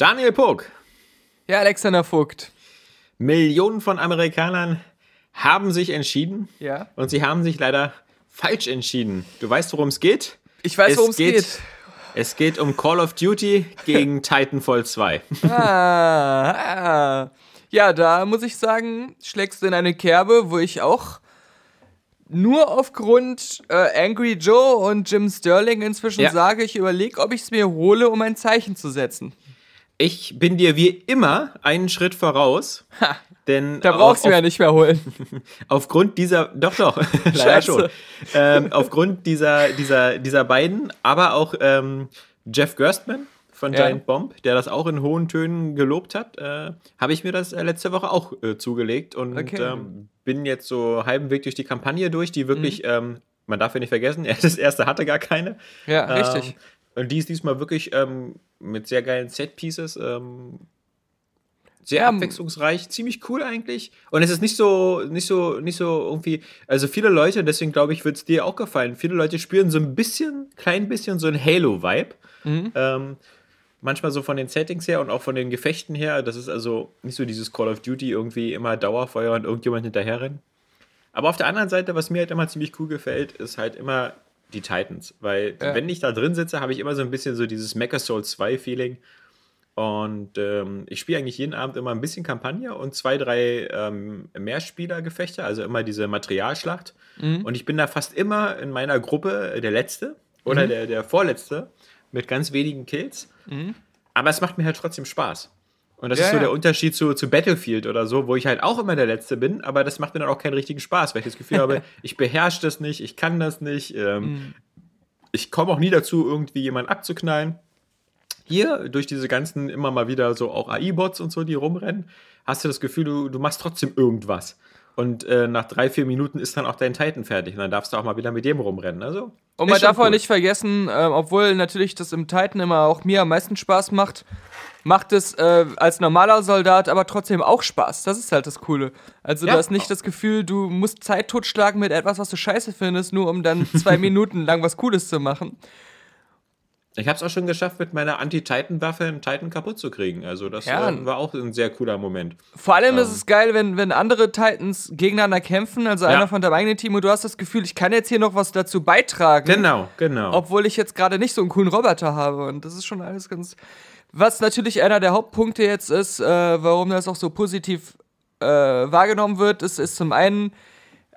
Daniel Puck. Ja, Alexander Vogt. Millionen von Amerikanern haben sich entschieden. Ja. Und sie haben sich leider falsch entschieden. Du weißt, worum es geht? Ich weiß, worum es geht. Es geht um Call of Duty gegen Titanfall 2. Ah, ah. Ja, da muss ich sagen, schlägst du in eine Kerbe, wo ich auch nur aufgrund äh, Angry Joe und Jim Sterling inzwischen Ja. sage, ich überlege, ob ich es mir hole, um ein Zeichen zu setzen. Ich bin dir wie immer einen Schritt voraus. Ha, Denn da brauchst du auf, ja nicht mehr holen. aufgrund dieser, doch, doch, leider schon. Ähm, aufgrund dieser, dieser, dieser beiden, aber auch ähm, Jeff Gerstmann von Ja. Giant Bomb, der das auch in hohen Tönen gelobt hat, äh, habe ich mir das äh, letzte Woche auch äh, zugelegt und Okay. ähm, bin jetzt so halben Weg durch die Kampagne durch, die wirklich, Mhm. ähm, man darf ja nicht vergessen, das erste hatte gar keine. Ja, richtig. Ähm, und die ist diesmal wirklich ähm, mit sehr geilen Set-Pieces. Ähm, sehr Ja, abwechslungsreich, ziemlich cool eigentlich. Und es ist nicht so, nicht so, nicht so irgendwie, also viele Leute, deswegen glaube ich, wird es dir auch gefallen. Viele Leute spüren so ein bisschen, klein bisschen so ein Halo-Vibe. Mhm. Ähm, manchmal so von den Settings her und auch von den Gefechten her. Das ist also nicht so dieses Call of Duty irgendwie immer Dauerfeuer und irgendjemand hinterherrennen. Aber auf der anderen Seite, was mir halt immer ziemlich cool gefällt, ist halt immer die Titans. Weil Ja. wenn ich da drin sitze, habe ich immer so ein bisschen so dieses Mecha Soul 2 Feeling. Und ähm, ich spiele eigentlich jeden Abend immer ein bisschen Kampagne und zwei, drei ähm, Mehrspielergefechte, also immer diese Materialschlacht. Mhm. Und ich bin da fast immer in meiner Gruppe der Letzte oder der, der Vorletzte mit ganz wenigen Kills. Aber es macht mir halt trotzdem Spaß. Und das Ja, ist so der Unterschied zu, zu Battlefield oder so, wo ich halt auch immer der Letzte bin, aber das macht mir dann auch keinen richtigen Spaß, weil ich das Gefühl habe, ich beherrsche das nicht, ich kann das nicht, ähm, ich komme auch nie dazu, irgendwie jemanden abzuknallen. Hier, durch diese ganzen immer mal wieder so auch AI-Bots und so, die rumrennen, hast du das Gefühl, du, du machst trotzdem irgendwas. Und äh, nach drei, vier Minuten ist dann auch dein Titan fertig. Und dann darfst du auch mal wieder mit dem rumrennen. Also, Und man darf auch cool. nicht vergessen, äh, obwohl natürlich das im Titan immer auch mir am meisten Spaß macht, macht es äh, als normaler Soldat aber trotzdem auch Spaß. Das ist halt das Coole. Also Ja. du hast nicht das Gefühl, du musst Zeit totschlagen mit etwas, was du scheiße findest, nur um dann zwei Minuten lang was Cooles zu machen. Ich habe es auch schon geschafft, mit meiner Anti-Titan-Waffe einen Titan kaputt zu kriegen. Also, das Ja. äh, war auch ein sehr cooler Moment. Vor allem Ähm. ist es geil, wenn, wenn andere Titans gegeneinander kämpfen, also Ja. einer von deinem eigenen Team, und du hast das Gefühl, ich kann jetzt hier noch was dazu beitragen. Genau, genau. obwohl ich jetzt gerade nicht so einen coolen Roboter habe. Und das ist schon alles ganz. Was natürlich einer der Hauptpunkte jetzt ist, äh, warum das auch so positiv äh, wahrgenommen wird, ist, ist zum einen,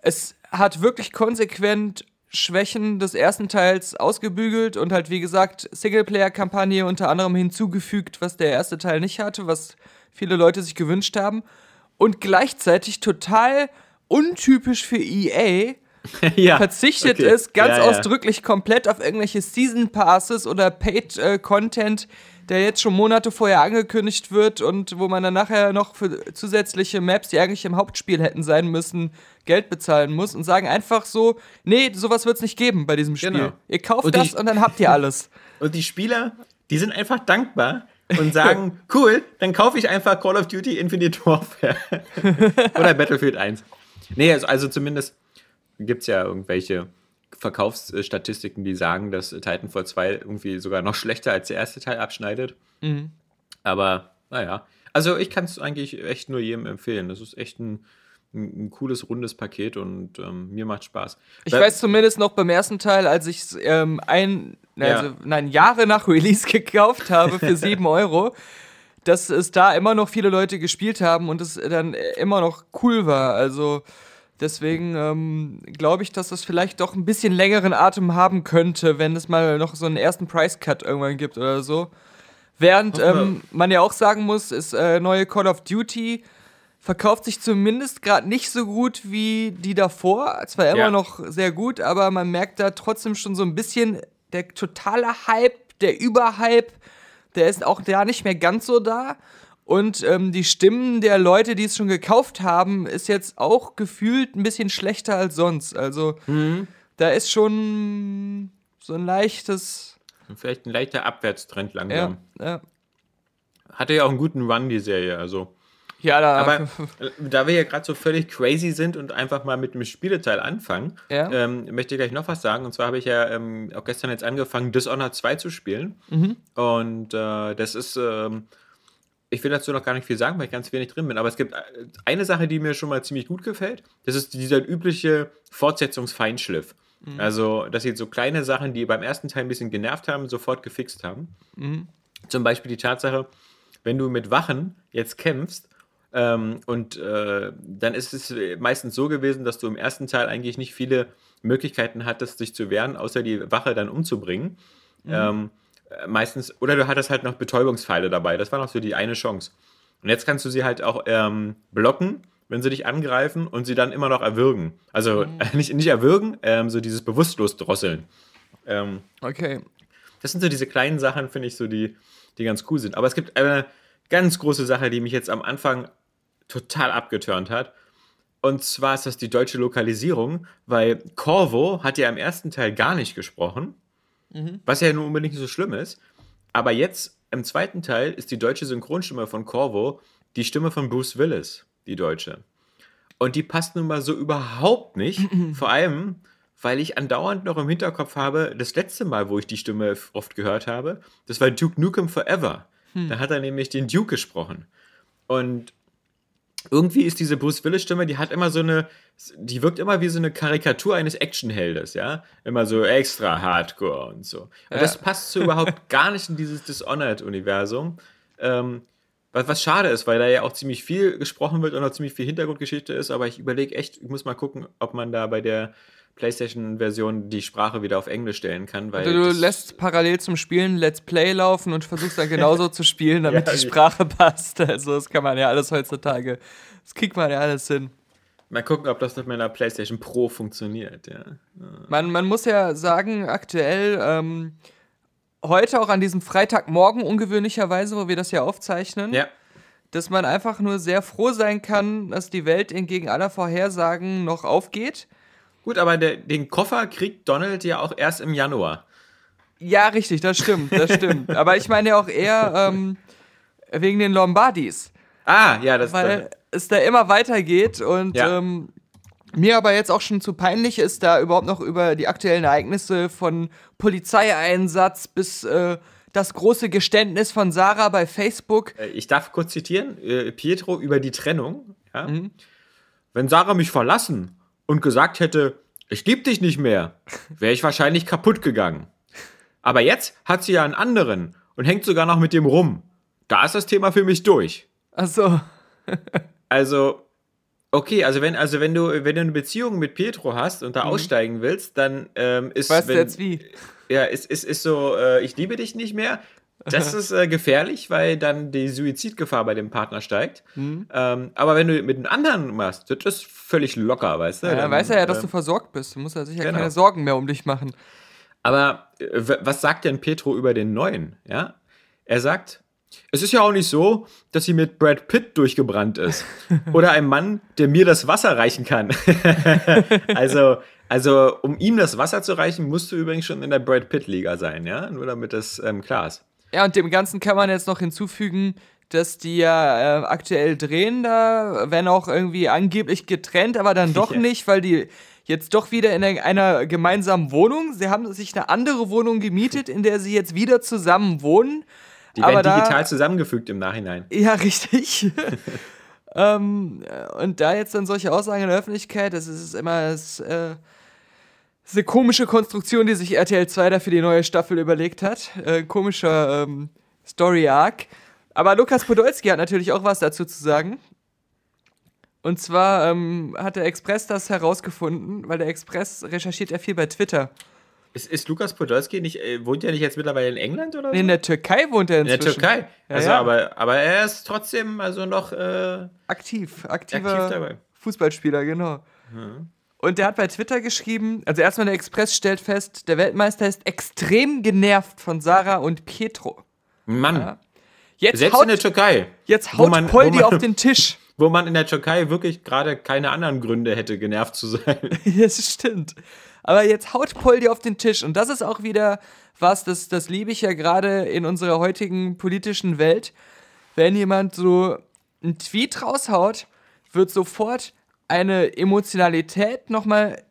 es hat wirklich konsequent Schwächen des ersten Teils ausgebügelt und halt, wie gesagt, Singleplayer-Kampagne unter anderem hinzugefügt, was der erste Teil nicht hatte, was viele Leute sich gewünscht haben. Und gleichzeitig total untypisch für EA, ja, verzichtet okay. ist, ganz Ja, ja. ausdrücklich komplett auf irgendwelche Season Passes oder Paid äh, Content, der jetzt schon Monate vorher angekündigt wird und wo man dann nachher noch für zusätzliche Maps, die eigentlich im Hauptspiel hätten sein müssen, Geld bezahlen muss und sagen einfach so, nee, sowas wird es nicht geben bei diesem Spiel. Genau. Ihr kauft Und das und dann habt ihr alles. Und die Spieler, die sind einfach dankbar und sagen, cool, dann kaufe ich einfach Call of Duty Infinite Warfare. Oder Battlefield 1. Nee, also, also zumindest gibt es ja irgendwelche Verkaufsstatistiken, die sagen, dass Titanfall 2 irgendwie sogar noch schlechter als der erste Teil abschneidet. Mhm. Aber naja, also ich kann es eigentlich echt nur jedem empfehlen. Das ist echt ein, ein, ein cooles, rundes Paket und ähm, mir macht Spaß. Ich Weil- weiß zumindest noch beim ersten Teil, als ich es ähm, ein, Ja. also, nein, Jahre nach Release gekauft habe für 7 Euro, dass es da immer noch viele Leute gespielt haben und es dann immer noch cool war. Also deswegen ähm, glaube ich, dass das vielleicht doch ein bisschen längeren Atem haben könnte, wenn es mal noch so einen ersten Price-Cut irgendwann gibt oder so. Während ähm, man ja auch sagen muss, ist äh, neue Call of Duty verkauft sich zumindest gerade nicht so gut wie die davor. Zwar immer Ja. noch sehr gut, aber man merkt da trotzdem schon so ein bisschen der totale Hype, der Überhype, der ist auch da nicht mehr ganz so da. Und ähm, die Stimmen der Leute, die es schon gekauft haben, ist jetzt auch gefühlt ein bisschen schlechter als sonst. Also da ist schon so ein leichtes. Vielleicht ein leichter Abwärtstrend Ja, langsam. ja. Hatte ja auch einen guten Run, die Serie. Also. ja da. Aber äh, da wir ja gerade so völlig crazy sind und einfach mal mit dem Spieleteil anfangen, Ja. ähm, möchte ich gleich noch was sagen. Und zwar habe ich ja ähm, auch gestern jetzt angefangen, Dishonored 2 zu spielen. Mhm. Und äh, das ist ähm, ich will dazu noch gar nicht viel sagen, weil ich ganz wenig drin bin, aber es gibt äh, eine Sache, die mir schon mal ziemlich gut gefällt. Das ist dieser übliche Fortsetzungsfeinschliff. Mhm. Also, dass sie so kleine Sachen, die beim ersten Teil ein bisschen genervt haben, sofort gefixt haben. Mhm. Zum Beispiel die Tatsache, wenn du mit Wachen jetzt kämpfst, ähm, und äh, dann ist es meistens so gewesen, dass du im ersten Teil eigentlich nicht viele Möglichkeiten hattest, sich zu wehren, außer die Wache dann umzubringen. Mhm. Ähm, meistens, oder du hattest halt noch Betäubungspfeile dabei. Das war noch so die eine Chance. Und jetzt kannst du sie halt auch ähm, blocken, wenn sie dich angreifen und sie dann immer noch erwürgen. Also mhm. nicht, nicht erwürgen, ähm, so dieses bewusstlos drosseln. Ähm, okay. Das sind so diese kleinen Sachen, finde ich, so die, die ganz cool sind. Aber es gibt eine ganz große Sache, die mich jetzt am Anfang total abgeturnt hat. Und zwar ist das die deutsche Lokalisierung, weil Corvo hat ja im ersten Teil gar nicht gesprochen, mhm. was ja nun unbedingt nicht so schlimm ist. Aber jetzt im zweiten Teil ist die deutsche Synchronstimme von Corvo die Stimme von Bruce Willis, die deutsche. Und die passt nun mal so überhaupt nicht. Vor allem, weil ich andauernd noch im Hinterkopf habe, das letzte Mal, wo ich die Stimme oft gehört habe, das war Duke Nukem Forever. Hm. Da hat er nämlich den Duke gesprochen. Und irgendwie ist diese Bruce Willis Stimme, die hat immer so eine, die wirkt immer wie so eine Karikatur eines Actionheldes, ja, immer so extra Hardcore und so. Und ja. das passt so überhaupt gar nicht in dieses Dishonored Universum. Ähm, was, was schade ist, weil da ja auch ziemlich viel gesprochen wird und auch ziemlich viel Hintergrundgeschichte ist, aber ich überlege echt, ich muss mal gucken, ob man da bei der PlayStation-Version die Sprache wieder auf Englisch stellen kann. Weil also du lässt parallel zum Spielen Let's Play laufen und versuchst dann genauso zu spielen, damit ja, die Sprache passt. Also das kann man ja alles heutzutage, das kriegt man ja alles hin. Mal gucken, ob das mit meiner PlayStation Pro funktioniert, ja. Man, man muss ja sagen, aktuell, ähm, heute auch an diesem Freitagmorgen ungewöhnlicherweise, wo wir das ja aufzeichnen, ja. dass man einfach nur sehr froh sein kann, dass die Welt entgegen aller Vorhersagen noch aufgeht Gut, aber der, den Koffer kriegt Donald ja auch erst im Januar. Ja, richtig, das stimmt, das stimmt. aber ich meine ja auch eher ähm, wegen den Lombardis. Ah, ja, das Weil es da immer weitergeht und ja. ähm, mir aber jetzt auch schon zu peinlich ist, da überhaupt noch über die aktuellen Ereignisse von Polizeieinsatz bis äh, das große Geständnis von Sarah bei Facebook. Äh, ich darf kurz zitieren, äh, Pietro über die Trennung. Ja? Mhm. Wenn Sarah mich verlassen und gesagt hätte, ich lieb dich nicht mehr, wäre ich wahrscheinlich kaputt gegangen. Aber jetzt hat sie ja einen anderen und hängt sogar noch mit dem rum. Da ist das Thema für mich durch. Ach so. also, okay, also wenn, also wenn du, wenn du eine Beziehung mit Pietro hast und da mhm. aussteigen willst, dann ähm, ist. Weißt wenn, du jetzt wie? Ja, ist, ist, ist so, äh, ich liebe dich nicht mehr. Das ist äh, gefährlich, weil dann die Suizidgefahr bei dem Partner steigt. Mhm. Ähm, aber wenn du mit einem anderen machst, das ist völlig locker, weißt du? Ja, dann weiß er ja, dass äh, du versorgt bist. Du musst ja sicher genau. keine Sorgen mehr um dich machen. Aber äh, was sagt denn Petro über den Neuen? Ja? Er sagt, es ist ja auch nicht so, dass sie mit Brad Pitt durchgebrannt ist. Oder ein Mann, der mir das Wasser reichen kann. also, also, um ihm das Wasser zu reichen, musst du übrigens schon in der Brad Pitt-Liga sein, ja? Nur damit das ähm, klar ist. Ja, und dem Ganzen kann man jetzt noch hinzufügen, dass die ja äh, aktuell drehen da, wenn auch irgendwie angeblich getrennt, aber dann doch nicht, weil die jetzt doch wieder in einer gemeinsamen Wohnung. Sie haben sich eine andere Wohnung gemietet, in der sie jetzt wieder zusammen wohnen. Die werden da, digital zusammengefügt im Nachhinein. Ja, richtig. ähm, und da jetzt dann solche Aussagen in der Öffentlichkeit, das ist immer das, äh, das ist eine komische Konstruktion, die sich RTL 2 da für die neue Staffel überlegt hat. Äh, komischer ähm, Story-Arc. Aber Lukas Podolski hat natürlich auch was dazu zu sagen. Und zwar ähm, hat der Express das herausgefunden, weil der Express recherchiert ja viel bei Twitter. Ist, ist Lukas Podolski nicht, äh, wohnt er nicht jetzt mittlerweile in England oder so? Nee, in der Türkei wohnt er inzwischen. In der Türkei. Ja, also, ja. Aber, aber er ist trotzdem also noch äh, aktiv, aktiver aktiv Fußballspieler, genau. Mhm. Und der hat bei Twitter geschrieben, also erstmal der Express stellt fest, der Weltmeister ist extrem genervt von Sarah und Pietro. Mann. Ja. Jetzt Selbst haut, in der Türkei. Jetzt haut man, Poldi man, auf den Tisch. Wo man in der Türkei wirklich gerade keine anderen Gründe hätte, genervt zu sein. das stimmt. Aber jetzt haut Poldi auf den Tisch. Und das ist auch wieder was, das, das liebe ich ja gerade in unserer heutigen politischen Welt. Wenn jemand so einen Tweet raushaut, wird sofort eine Emotionalität nochmal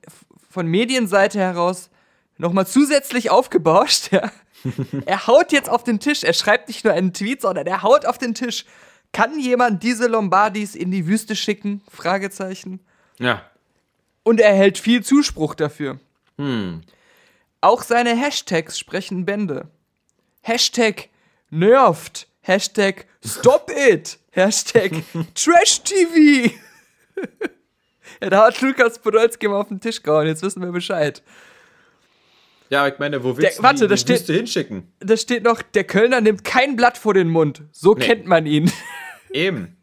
von Medienseite heraus nochmal zusätzlich aufgebauscht. Ja. er haut jetzt auf den Tisch. Er schreibt nicht nur einen Tweet, sondern er haut auf den Tisch. Kann jemand diese Lombardis in die Wüste schicken? Fragezeichen. Ja. Und er erhält viel Zuspruch dafür. Hm. Auch seine Hashtags sprechen Bände. Hashtag nervt. Hashtag stop it. Hashtag trash TV. ja, da hat Lukas Podolski mal auf den Tisch gehauen. Jetzt wissen wir Bescheid. Ja, ich meine, wo willst Der- warte, du die, da steht- Wüste hinschicken? Da steht noch, der Kölner nimmt kein Blatt vor den Mund. So Nee. kennt man ihn. Eben.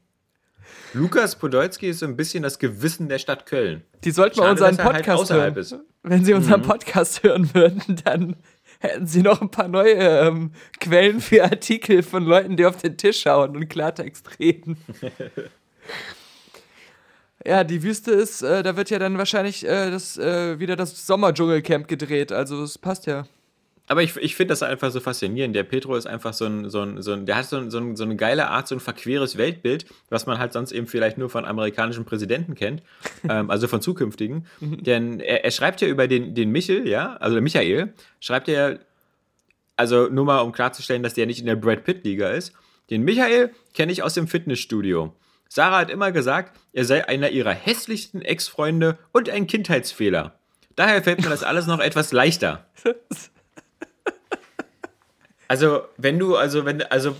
Lukas Podolski ist so ein bisschen das Gewissen der Stadt Köln. Die sollten mal Schade, unseren er halt Podcast außerhalb hören. ist. Mhm. Wenn sie unseren Podcast hören würden, dann hätten sie noch ein paar neue ähm, Quellen für Artikel von Leuten, die auf den Tisch schauen und Klartext reden. ja, die Wüste ist, äh, da wird ja dann wahrscheinlich äh, das, äh, wieder das Sommerdschungelcamp gedreht. Also es passt ja. Aber ich, ich finde das einfach so faszinierend. Der Petro ist einfach so ein, so ein, so ein der hat so, ein, so, ein, so eine geile Art, so ein verqueres Weltbild, was man halt sonst eben vielleicht nur von amerikanischen Präsidenten kennt, ähm, also von zukünftigen. Denn er, er schreibt ja über den, den Michel, ja, also Michael, schreibt er, also nur mal um klarzustellen, dass der nicht in der Brad Pitt-Liga ist. Den Michael kenne ich aus dem Fitnessstudio. Sarah hat immer gesagt, er sei einer ihrer hässlichsten Ex-Freunde und ein Kindheitsfehler. Daher fällt mir das alles noch etwas leichter. Also, wenn du, also, wenn, also,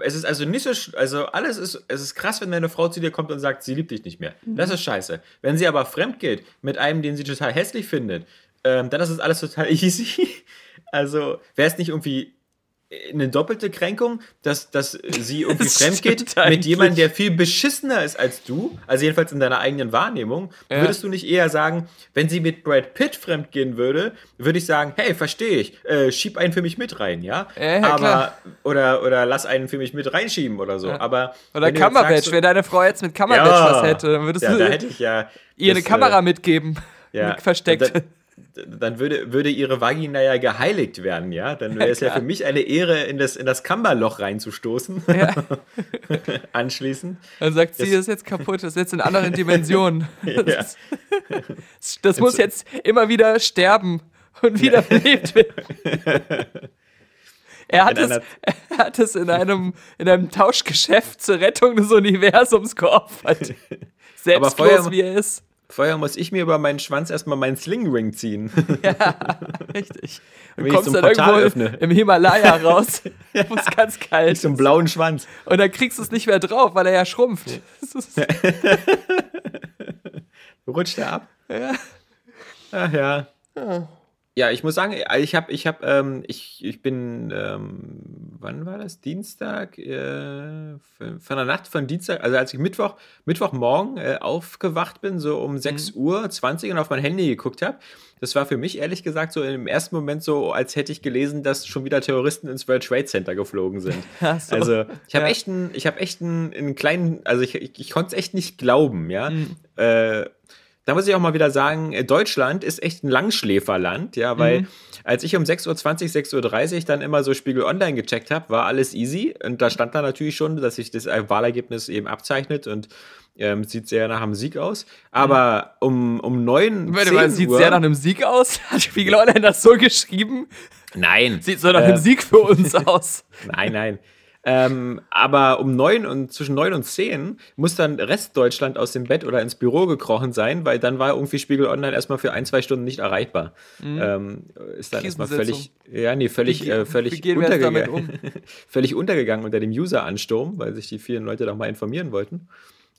es ist also nicht so, also alles ist, es ist krass, wenn deine Frau zu dir kommt und sagt, sie liebt dich nicht mehr. Das ist scheiße. Wenn sie aber fremd geht mit einem, den sie total hässlich findet, ähm, dann ist das alles total easy. Also, wäre es nicht irgendwie eine doppelte Kränkung, dass, dass sie irgendwie Das fremd geht mit jemandem, der viel beschissener ist als du, also jedenfalls in deiner eigenen Wahrnehmung, Ja. würdest du nicht eher sagen, wenn sie mit Brad Pitt fremd gehen würde, würde ich sagen, hey, verstehe ich, äh, schieb einen für mich mit rein, ja? Ja, ja, Aber, klar. oder, oder lass einen für mich mit reinschieben oder so. Aber Oder sagst, so- Wenn deine Frau jetzt mit Cumberbatch Ja. was hätte, dann würdest ja, du da hätte ich ja ihr eine das, Kamera äh, mitgeben. ja, Versteckt. Dann, dann würde, würde ihre Vagina ja geheiligt werden, ja? Dann wäre es ja klar. für mich eine Ehre, in das, in das Kammerloch reinzustoßen. Ja. Anschließend. Dann sagt sie, Das- ist jetzt kaputt, das ist jetzt in anderen Dimensionen. Ja. Das, das muss jetzt immer wieder sterben und wieder belebt werden. Er hat, es, er hat es in einem, in einem Tauschgeschäft zur Rettung des Universums geopfert. Selbstlos vorher- wie er ist. Vorher muss ich mir über meinen Schwanz erstmal meinen Slingring ziehen. Richtig. Wenn Und ich kommst so dann ein Portal irgendwo öffne. im Himalaya raus, wo es ganz kalt so einen ist. blauen Schwanz. Und dann kriegst du es nicht mehr drauf, weil er ja schrumpft. Ist, Rutscht er ab? ja. Ach ja. Ja, ich muss sagen, ich habe, ich habe, ähm, ich, ich bin, ähm, wann war das? Dienstag, äh, von von der Nacht von Dienstag, also als ich Mittwoch, Mittwochmorgen äh, aufgewacht bin, so um 6 Uhr 20 und auf mein Handy geguckt habe. Das war für mich ehrlich gesagt so im ersten Moment so, als hätte ich gelesen, dass schon wieder Terroristen ins World Trade Center geflogen sind. So. Also ich habe Ja. echt einen, ich habe echt einen, einen kleinen, also ich, ich, ich konnte es echt nicht glauben, ja. Mhm. Äh, da muss ich auch mal wieder sagen, äh, Deutschland ist echt ein Langschläferland, ja, weil Mhm. als ich um 6.20 Uhr, 6.30 Uhr dann immer so Spiegel Online gecheckt habe, war alles easy und da stand da natürlich schon, dass sich das Wahlergebnis eben abzeichnet und ähm, sieht sehr nach einem Sieg aus. Aber um, um 9 Warte 10 mal, sieht Uhr, sehr nach einem Sieg aus? Hat Spiegel Online das so geschrieben? Nein. Sieht so nach Äh, einem Sieg für uns aus. Nein, nein. Ähm, aber um neun und zwischen neun und zehn muss dann Restdeutschland aus dem Bett oder ins Büro gekrochen sein, weil dann war irgendwie Spiegel Online erstmal für ein, zwei Stunden nicht erreichbar. Ähm, ist dann erstmal völlig, ja, nee, völlig, Mhm. Wie- äh, völlig, untergegangen, völlig untergegangen unter dem User-Ansturm, weil sich die vielen Leute doch mal informieren wollten.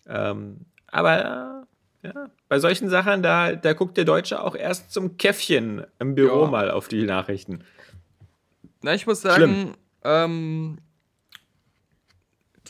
Ähm, aber äh, ja, bei solchen Sachen, da, da guckt der Deutsche auch erst zum Käffchen im Büro Ja. mal auf die Nachrichten. Na, ich muss sagen, ähm,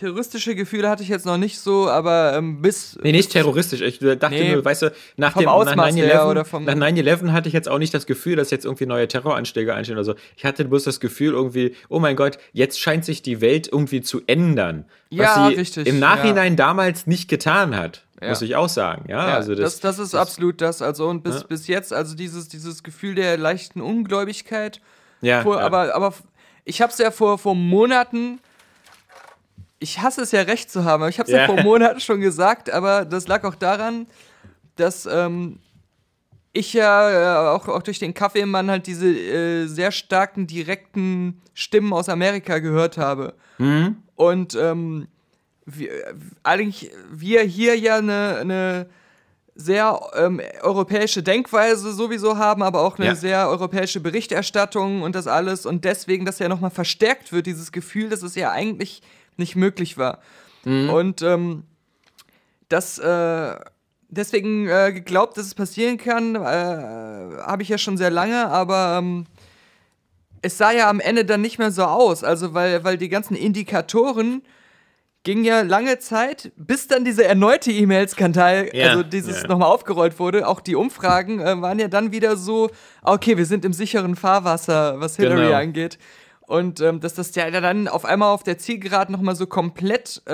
terroristische Gefühle hatte ich jetzt noch nicht so, aber ähm, bis. Nee, nicht terroristisch. Ich dachte Nee, nur, weißt du, nach dem Ausmaß her oder 9-11 vom- nach 9-11 hatte ich jetzt auch nicht das Gefühl, dass jetzt irgendwie neue Terroranschläge einstehen oder so. Ich hatte bloß das Gefühl irgendwie, oh mein Gott, jetzt scheint sich die Welt irgendwie zu ändern. Ja, was sie richtig, im Nachhinein damals nicht getan hat, Ja. muss ich auch sagen. Ja, Ja, also das, das, das, ist absolut das. Also, und bis, Ja. bis jetzt, also dieses, dieses Gefühl der leichten Ungläubigkeit. ja, Vor, ja. Aber, aber ich habe es ja vor, vor Monaten. Ich hasse es ja recht zu haben, aber ich habe es ja. Ja. vor Monaten schon gesagt, aber das lag auch daran, dass ähm, ich ja äh, auch, auch durch den Kaffeemann halt diese äh, sehr starken, direkten Stimmen aus Amerika gehört habe. Mhm. Und ähm, wir, eigentlich wir hier ja eine, eine sehr ähm, europäische Denkweise sowieso haben, aber auch eine ja. sehr europäische Berichterstattung und das alles und deswegen das ja nochmal verstärkt wird, dieses Gefühl, dass es ja eigentlich nicht möglich war. Mhm. Und ähm, das äh, deswegen äh, geglaubt, dass es passieren kann, äh, habe ich ja schon sehr lange, aber ähm, es sah ja am Ende dann nicht mehr so aus. Also, weil, weil die ganzen Indikatoren ging ja lange Zeit, bis dann dieser erneute E-Mail-Skandal, ja, also dieses ja. nochmal aufgerollt wurde. Auch die Umfragen äh, waren ja dann wieder so, okay, wir sind im sicheren Fahrwasser, was Hillary genau. angeht. Und ähm, dass das ja dann auf einmal auf der Zielgeraden nochmal so komplett äh,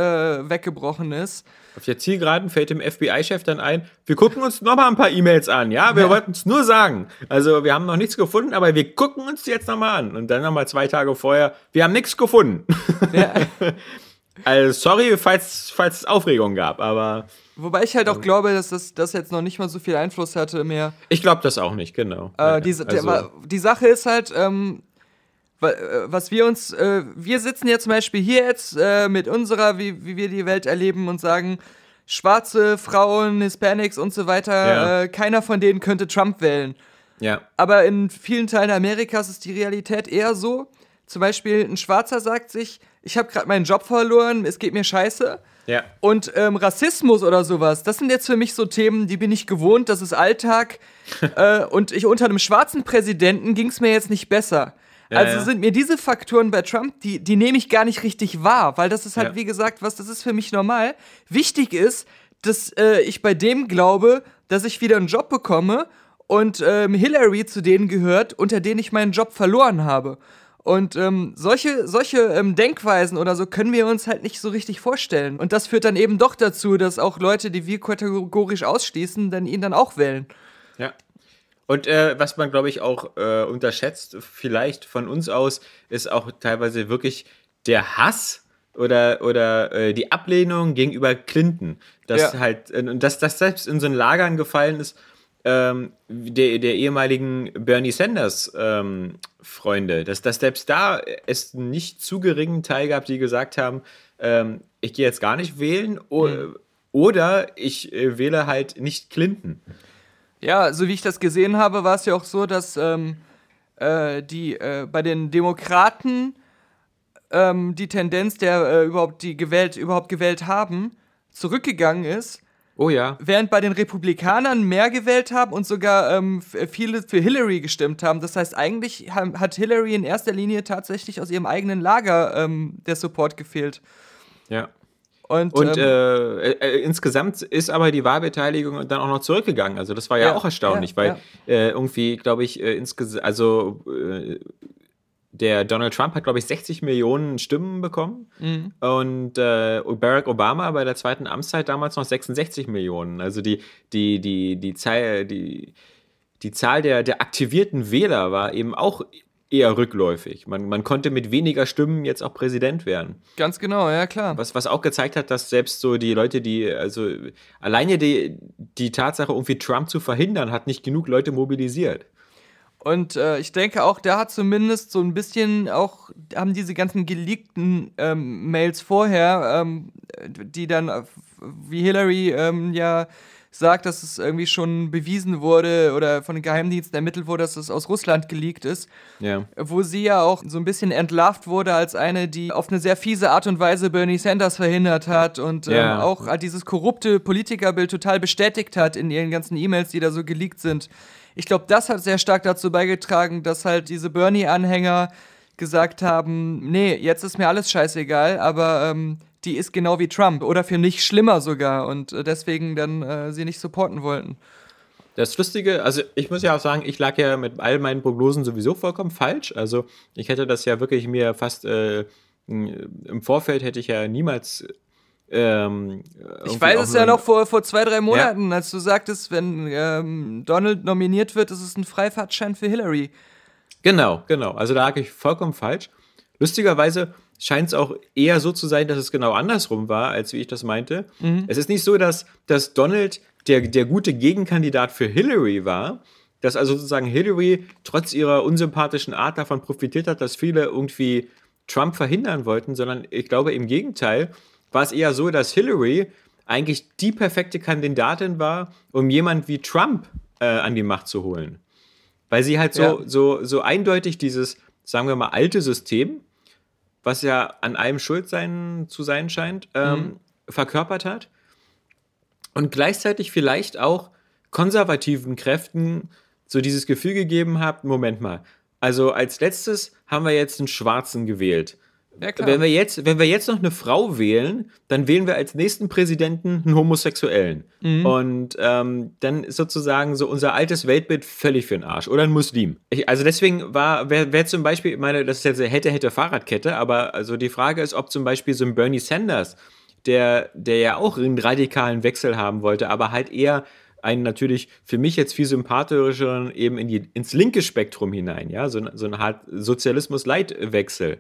weggebrochen ist. Auf der Zielgeraden fällt dem FBI-Chef dann ein, wir gucken uns nochmal ein paar E-Mails an, ja? Wir ja. wollten es nur sagen. Also wir haben noch nichts gefunden, aber wir gucken uns die jetzt nochmal an. Und dann nochmal zwei Tage vorher, wir haben nichts gefunden. Ja. also sorry, falls, falls es Aufregung gab, aber... Wobei ich halt auch glaube, dass das, das jetzt noch nicht mal so viel Einfluss hatte mehr. Ich glaube das auch nicht, genau. Äh, die, also. die Sache ist halt, ähm, äh, was wir uns, äh, wir sitzen ja zum Beispiel hier jetzt äh, mit unserer, wie, wie wir die Welt erleben und sagen, schwarze Frauen, Hispanics und so weiter, ja. äh, keiner von denen könnte Trump wählen. Ja. Aber in vielen Teilen Amerikas ist die Realität eher so. Zum Beispiel ein Schwarzer sagt sich, ich habe gerade meinen Job verloren, es geht mir scheiße. Ja. Und ähm, Rassismus oder sowas, das sind jetzt für mich so Themen, die bin ich gewohnt, das ist Alltag. äh, und ich unter einem schwarzen Präsidenten ging es mir jetzt nicht besser. Ja, also ja. sind mir diese Faktoren bei Trump, die, die nehme ich gar nicht richtig wahr, weil das ist halt, ja. wie gesagt, was, das ist für mich normal. Wichtig ist, dass äh, ich bei dem glaube, dass ich wieder einen Job bekomme und ähm, Hillary zu denen gehört, unter denen ich meinen Job verloren habe. Und ähm, solche, solche ähm, Denkweisen oder so können wir uns halt nicht so richtig vorstellen. Und das führt dann eben doch dazu, dass auch Leute, die wir kategorisch ausschließen, dann ihn dann auch wählen. Ja, und äh, was man, glaube ich, auch äh, unterschätzt, vielleicht von uns aus, ist auch teilweise wirklich der Hass oder, oder äh, die Ablehnung gegenüber Clinton. Dass ja. halt, äh, dass das selbst in so ein Lagern gefallen ist, ähm, der, der ehemaligen Bernie Sanders ähm, Freunde, dass, dass selbst da es nicht zu geringen Teil gab, die gesagt haben, ähm, ich gehe jetzt gar nicht wählen mhm. oder ich äh, wähle halt nicht Clinton. Ja, so wie ich das gesehen habe, war es ja auch so, dass ähm, äh, die äh, bei den Demokraten ähm, die Tendenz, der äh, überhaupt die gewählt, überhaupt gewählt haben, zurückgegangen ist. Oh ja. Während bei den Republikanern mehr gewählt haben und sogar ähm, viele für Hillary gestimmt haben. Das heißt, eigentlich hat Hillary in erster Linie tatsächlich aus ihrem eigenen Lager ähm, der Support gefehlt. Ja. Und, und ähm, äh, äh, insgesamt ist aber die Wahlbeteiligung dann auch noch zurückgegangen. Also das war ja, ja auch erstaunlich, ja, weil ja. Äh, irgendwie, glaube ich, äh, insgesamt, also äh, der Donald Trump hat, glaube ich, 60 Millionen Stimmen bekommen mhm. und äh, Barack Obama bei der zweiten Amtszeit damals noch 66 Millionen. Also die, die, die, die Zahl, die, die Zahl der, der aktivierten Wähler war eben auch eher rückläufig. Man, man konnte mit weniger Stimmen jetzt auch Präsident werden. Ganz genau, ja klar. Was, was auch gezeigt hat, dass selbst so die Leute, die, also alleine die, die Tatsache, irgendwie Trump zu verhindern, hat nicht genug Leute mobilisiert. Und äh, ich denke auch, da hat zumindest so ein bisschen auch, haben diese ganzen geleakten ähm, Mails vorher, ähm, die dann, äh, wie Hillary ähm, ja sagt, dass es irgendwie schon bewiesen wurde oder von den Geheimdiensten ermittelt wurde, dass es aus Russland geleakt ist. Ja. Wo sie ja auch so ein bisschen entlarvt wurde als eine, die auf eine sehr fiese Art und Weise Bernie Sanders verhindert hat und ja. ähm, auch dieses korrupte Politikerbild total bestätigt hat in ihren ganzen E-Mails, die da so geleakt sind. Ich glaube, das hat sehr stark dazu beigetragen, dass halt diese Bernie-Anhänger gesagt haben, nee, jetzt ist mir alles scheißegal, aber ähm, die ist genau wie Trump oder für mich schlimmer sogar und äh, deswegen dann äh, sie nicht supporten wollten. Das Lustige, also ich muss ja auch sagen, ich lag ja mit all meinen Prognosen sowieso vollkommen falsch. Also ich hätte das ja wirklich mir fast äh, im Vorfeld hätte ich ja niemals. Ähm, ich weiß es ja noch vor, vor zwei, drei Monaten, ja. als du sagtest, wenn ähm, Donald nominiert wird, ist es ein Freifahrtschein für Hillary. Genau, genau. Also da lag ich vollkommen falsch. Lustigerweise scheint es auch eher so zu sein, dass es genau andersrum war, als wie ich das meinte. Mhm. Es ist nicht so, dass, dass Donald der, der gute Gegenkandidat für Hillary war, dass also sozusagen Hillary trotz ihrer unsympathischen Art davon profitiert hat, dass viele irgendwie Trump verhindern wollten, sondern ich glaube im Gegenteil, war es eher so, dass Hillary eigentlich die perfekte Kandidatin war, um jemand wie Trump äh, an die Macht zu holen. Weil sie halt so, ja. so, so eindeutig dieses, sagen wir mal, alte System, was ja an allem schuld sein, zu sein scheint, ähm, mhm. verkörpert hat. Und gleichzeitig vielleicht auch konservativen Kräften so dieses Gefühl gegeben hat, Moment mal, also als letztes haben wir jetzt einen Schwarzen gewählt. Ja, wenn, wir jetzt, wenn wir jetzt noch eine Frau wählen, dann wählen wir als nächsten Präsidenten einen Homosexuellen. Mhm. Und ähm, dann ist sozusagen so unser altes Weltbild völlig für den Arsch. Oder ein Muslim. Ich, also deswegen war, wer, wer zum Beispiel, ich meine, das ist jetzt eine hätte, hätte Fahrradkette, aber also die Frage ist, ob zum Beispiel so ein Bernie Sanders, der, der ja auch einen radikalen Wechsel haben wollte, aber halt eher einen natürlich für mich jetzt viel sympathischeren eben in die, ins linke Spektrum hinein, ja, so, so ein Art Sozialismus-Leitwechsel.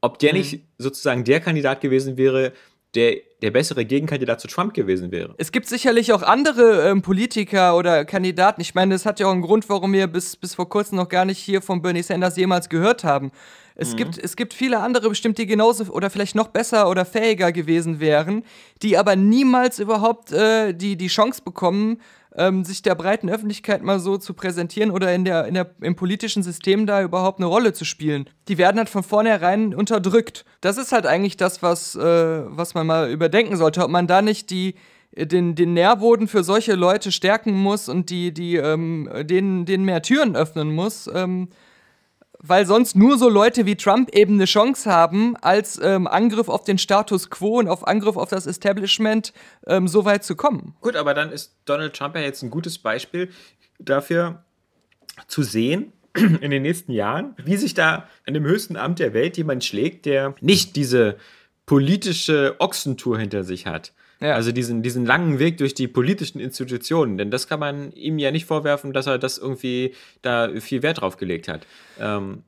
Ob der mhm. nicht sozusagen der Kandidat gewesen wäre, der der bessere Gegenkandidat zu Trump gewesen wäre. Es gibt sicherlich auch andere ähm, Politiker oder Kandidaten. Ich meine, das hat ja auch einen Grund, warum wir bis, bis vor kurzem noch gar nicht hier von Bernie Sanders jemals gehört haben. Es, mhm. gibt, es gibt viele andere bestimmt, die genauso oder vielleicht noch besser oder fähiger gewesen wären, die aber niemals überhaupt äh, die, die Chance bekommen, ähm, sich der breiten Öffentlichkeit mal so zu präsentieren oder in der, in der, im politischen System da überhaupt eine Rolle zu spielen. Die werden halt von vornherein unterdrückt. Das ist halt eigentlich das, was, äh, was man mal überdenken sollte, ob man da nicht die, den, den Nährboden für solche Leute stärken muss und die, die, ähm, denen, denen mehr Türen öffnen muss. Ähm, weil sonst nur so Leute wie Trump eben eine Chance haben, als ähm, Angriff auf den Status quo und auf Angriff auf das Establishment ähm, so weit zu kommen. Gut, aber dann ist Donald Trump ja jetzt ein gutes Beispiel dafür zu sehen, in den nächsten Jahren, wie sich da an dem höchsten Amt der Welt jemand schlägt, der nicht diese politische Ochsentour hinter sich hat, ja. Also diesen, diesen langen Weg durch die politischen Institutionen. Denn das kann man ihm ja nicht vorwerfen, dass er das irgendwie da viel Wert drauf gelegt hat. Ähm,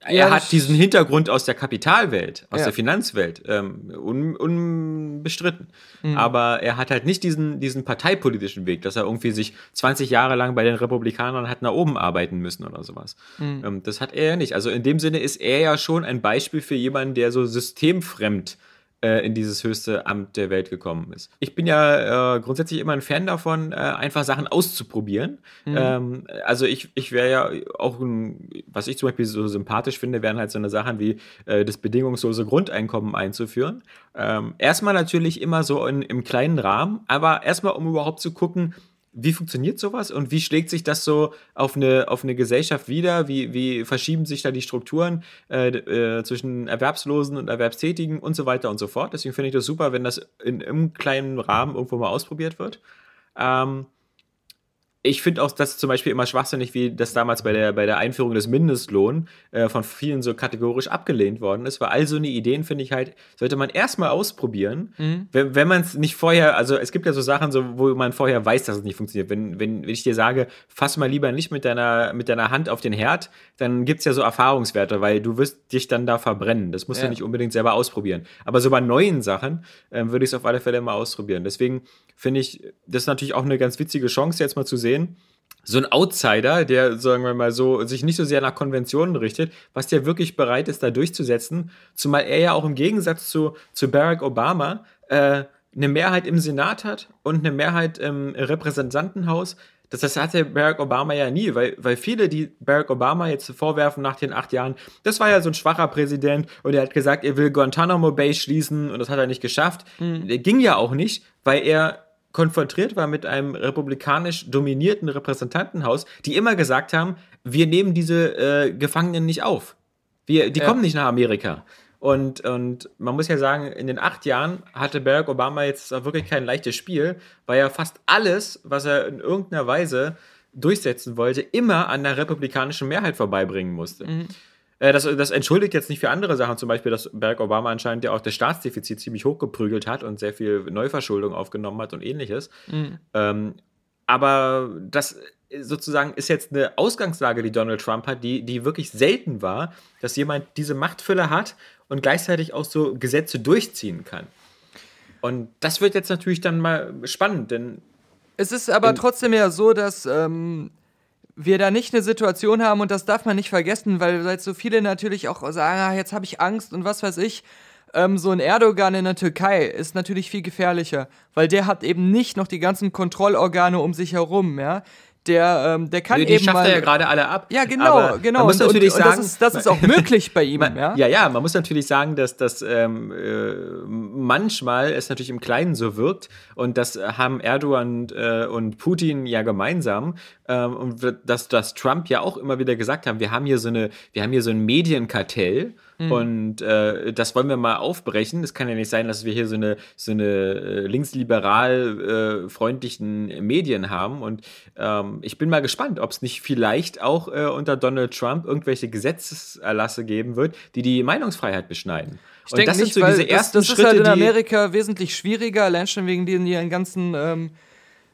er hat diesen Hintergrund aus der Kapitalwelt, aus ja. der Finanzwelt, ähm, un, unbestritten. Mhm. Aber er hat halt nicht diesen, diesen parteipolitischen Weg, dass er irgendwie sich 20 Jahre lang bei den Republikanern hat nach oben arbeiten müssen oder sowas. Mhm. Ähm, das hat er ja nicht. Also in dem Sinne ist er ja schon ein Beispiel für jemanden, der so systemfremd äh, in dieses höchste Amt der Welt gekommen ist. Ich bin ja äh, grundsätzlich immer ein Fan davon, äh, einfach Sachen auszuprobieren. Mhm. Ähm, also ich, ich wäre ja auch, ein, was ich zum Beispiel so sympathisch finde, wären halt so eine Sachen wie äh, das bedingungslose Grundeinkommen einzuführen. Ähm, erstmal natürlich immer so in, im kleinen Rahmen, aber erstmal um überhaupt zu gucken, wie funktioniert sowas und wie schlägt sich das so auf eine, auf eine Gesellschaft wieder? Wie, wie verschieben sich da die Strukturen äh, äh, zwischen Erwerbslosen und Erwerbstätigen und so weiter und so fort? Deswegen finde ich das super, wenn das in, im kleinen Rahmen irgendwo mal ausprobiert wird. Ähm, ich finde auch das zum Beispiel immer schwachsinnig, wie das damals bei der, bei der Einführung des Mindestlohns äh, von vielen so kategorisch abgelehnt worden ist, weil all so eine Ideen, finde ich halt, sollte man erstmal ausprobieren, mhm. wenn, wenn man es nicht vorher, also es gibt ja so Sachen, so, wo man vorher weiß, dass es nicht funktioniert. Wenn, wenn, wenn ich dir sage, fass mal lieber nicht mit deiner, mit deiner Hand auf den Herd, dann gibt es ja so Erfahrungswerte, weil du wirst dich dann da verbrennen. Das musst ja. du nicht unbedingt selber ausprobieren. Aber so bei neuen Sachen äh, würde ich es auf alle Fälle mal ausprobieren. Deswegen finde ich, das ist natürlich auch eine ganz witzige Chance, jetzt mal zu sehen. So ein Outsider, der, sagen wir mal so, sich nicht so sehr nach Konventionen richtet, was der wirklich bereit ist, da durchzusetzen. Zumal er ja auch im Gegensatz zu, zu Barack Obama äh, eine Mehrheit im Senat hat und eine Mehrheit im Repräsentantenhaus. Das, das hatte Barack Obama ja nie, weil, weil viele, die Barack Obama jetzt vorwerfen nach den acht Jahren, das war ja so ein schwacher Präsident und er hat gesagt, er will Guantanamo Bay schließen und das hat er nicht geschafft. Mhm. Der ging ja auch nicht, weil er konfrontiert war mit einem republikanisch dominierten Repräsentantenhaus, die immer gesagt haben, wir nehmen diese äh, Gefangenen nicht auf. Wir, die ja. kommen nicht nach Amerika. Und, und man muss ja sagen, in den acht Jahren hatte Barack Obama jetzt wirklich kein leichtes Spiel, weil er fast alles, was er in irgendeiner Weise durchsetzen wollte, immer an der republikanischen Mehrheit vorbeibringen musste. Mhm. Äh, das, das entschuldigt jetzt nicht für andere Sachen, zum Beispiel, dass Barack Obama anscheinend ja auch das Staatsdefizit ziemlich hochgeprügelt hat und sehr viel Neuverschuldung aufgenommen hat und ähnliches. Mhm. Ähm, aber das sozusagen ist jetzt eine Ausgangslage, die Donald Trump hat, die, die wirklich selten war, dass jemand diese Machtfülle hat und gleichzeitig auch so Gesetze durchziehen kann. Und das wird jetzt natürlich dann mal spannend, denn. Es ist aber trotzdem ja so, dass ähm, wir da nicht eine Situation haben und das darf man nicht vergessen, weil, so viele natürlich auch sagen, ah, jetzt habe ich Angst und was weiß ich. ähm, so ein Erdogan in der Türkei ist natürlich viel gefährlicher, weil der hat eben nicht noch die ganzen Kontrollorgane um sich herum, ja der, ähm, der kann die, die eben schafft mal, er ja gerade alle ab. Ja, genau, Aber genau. Man muss und, natürlich und, sagen, das, ist, das ist auch möglich bei ihm. Man, ja? ja, ja, man muss natürlich sagen, dass das ähm, äh, manchmal es natürlich im Kleinen so wirkt und das haben Erdogan und, äh, und Putin ja gemeinsam ähm, und dass, dass Trump ja auch immer wieder gesagt haben, wir haben hier so eine, wir haben hier so ein Medienkartell Mhm. Und äh, das wollen wir mal aufbrechen. Es kann ja nicht sein, dass wir hier so eine, so eine äh, linksliberal äh, freundlichen Medien haben. Und ähm, ich bin mal gespannt, ob es nicht vielleicht auch äh, unter Donald Trump irgendwelche Gesetzeserlasse geben wird, die die Meinungsfreiheit beschneiden. Ich denke nicht, so weil das, das ist halt in Amerika wesentlich schwieriger, allein schon wegen den ihren ganzen ähm,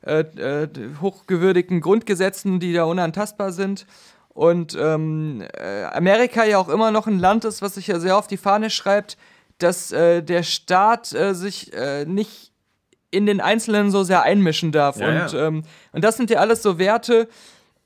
äh, äh, hochgewürdigten Grundgesetzen, die da unantastbar sind. Und ähm, äh, Amerika ja auch immer noch ein Land ist, was sich ja sehr auf die Fahne schreibt, dass äh, der Staat äh, sich äh, nicht in den Einzelnen so sehr einmischen darf. Ja, und, ja. Ähm, und das sind ja alles so Werte.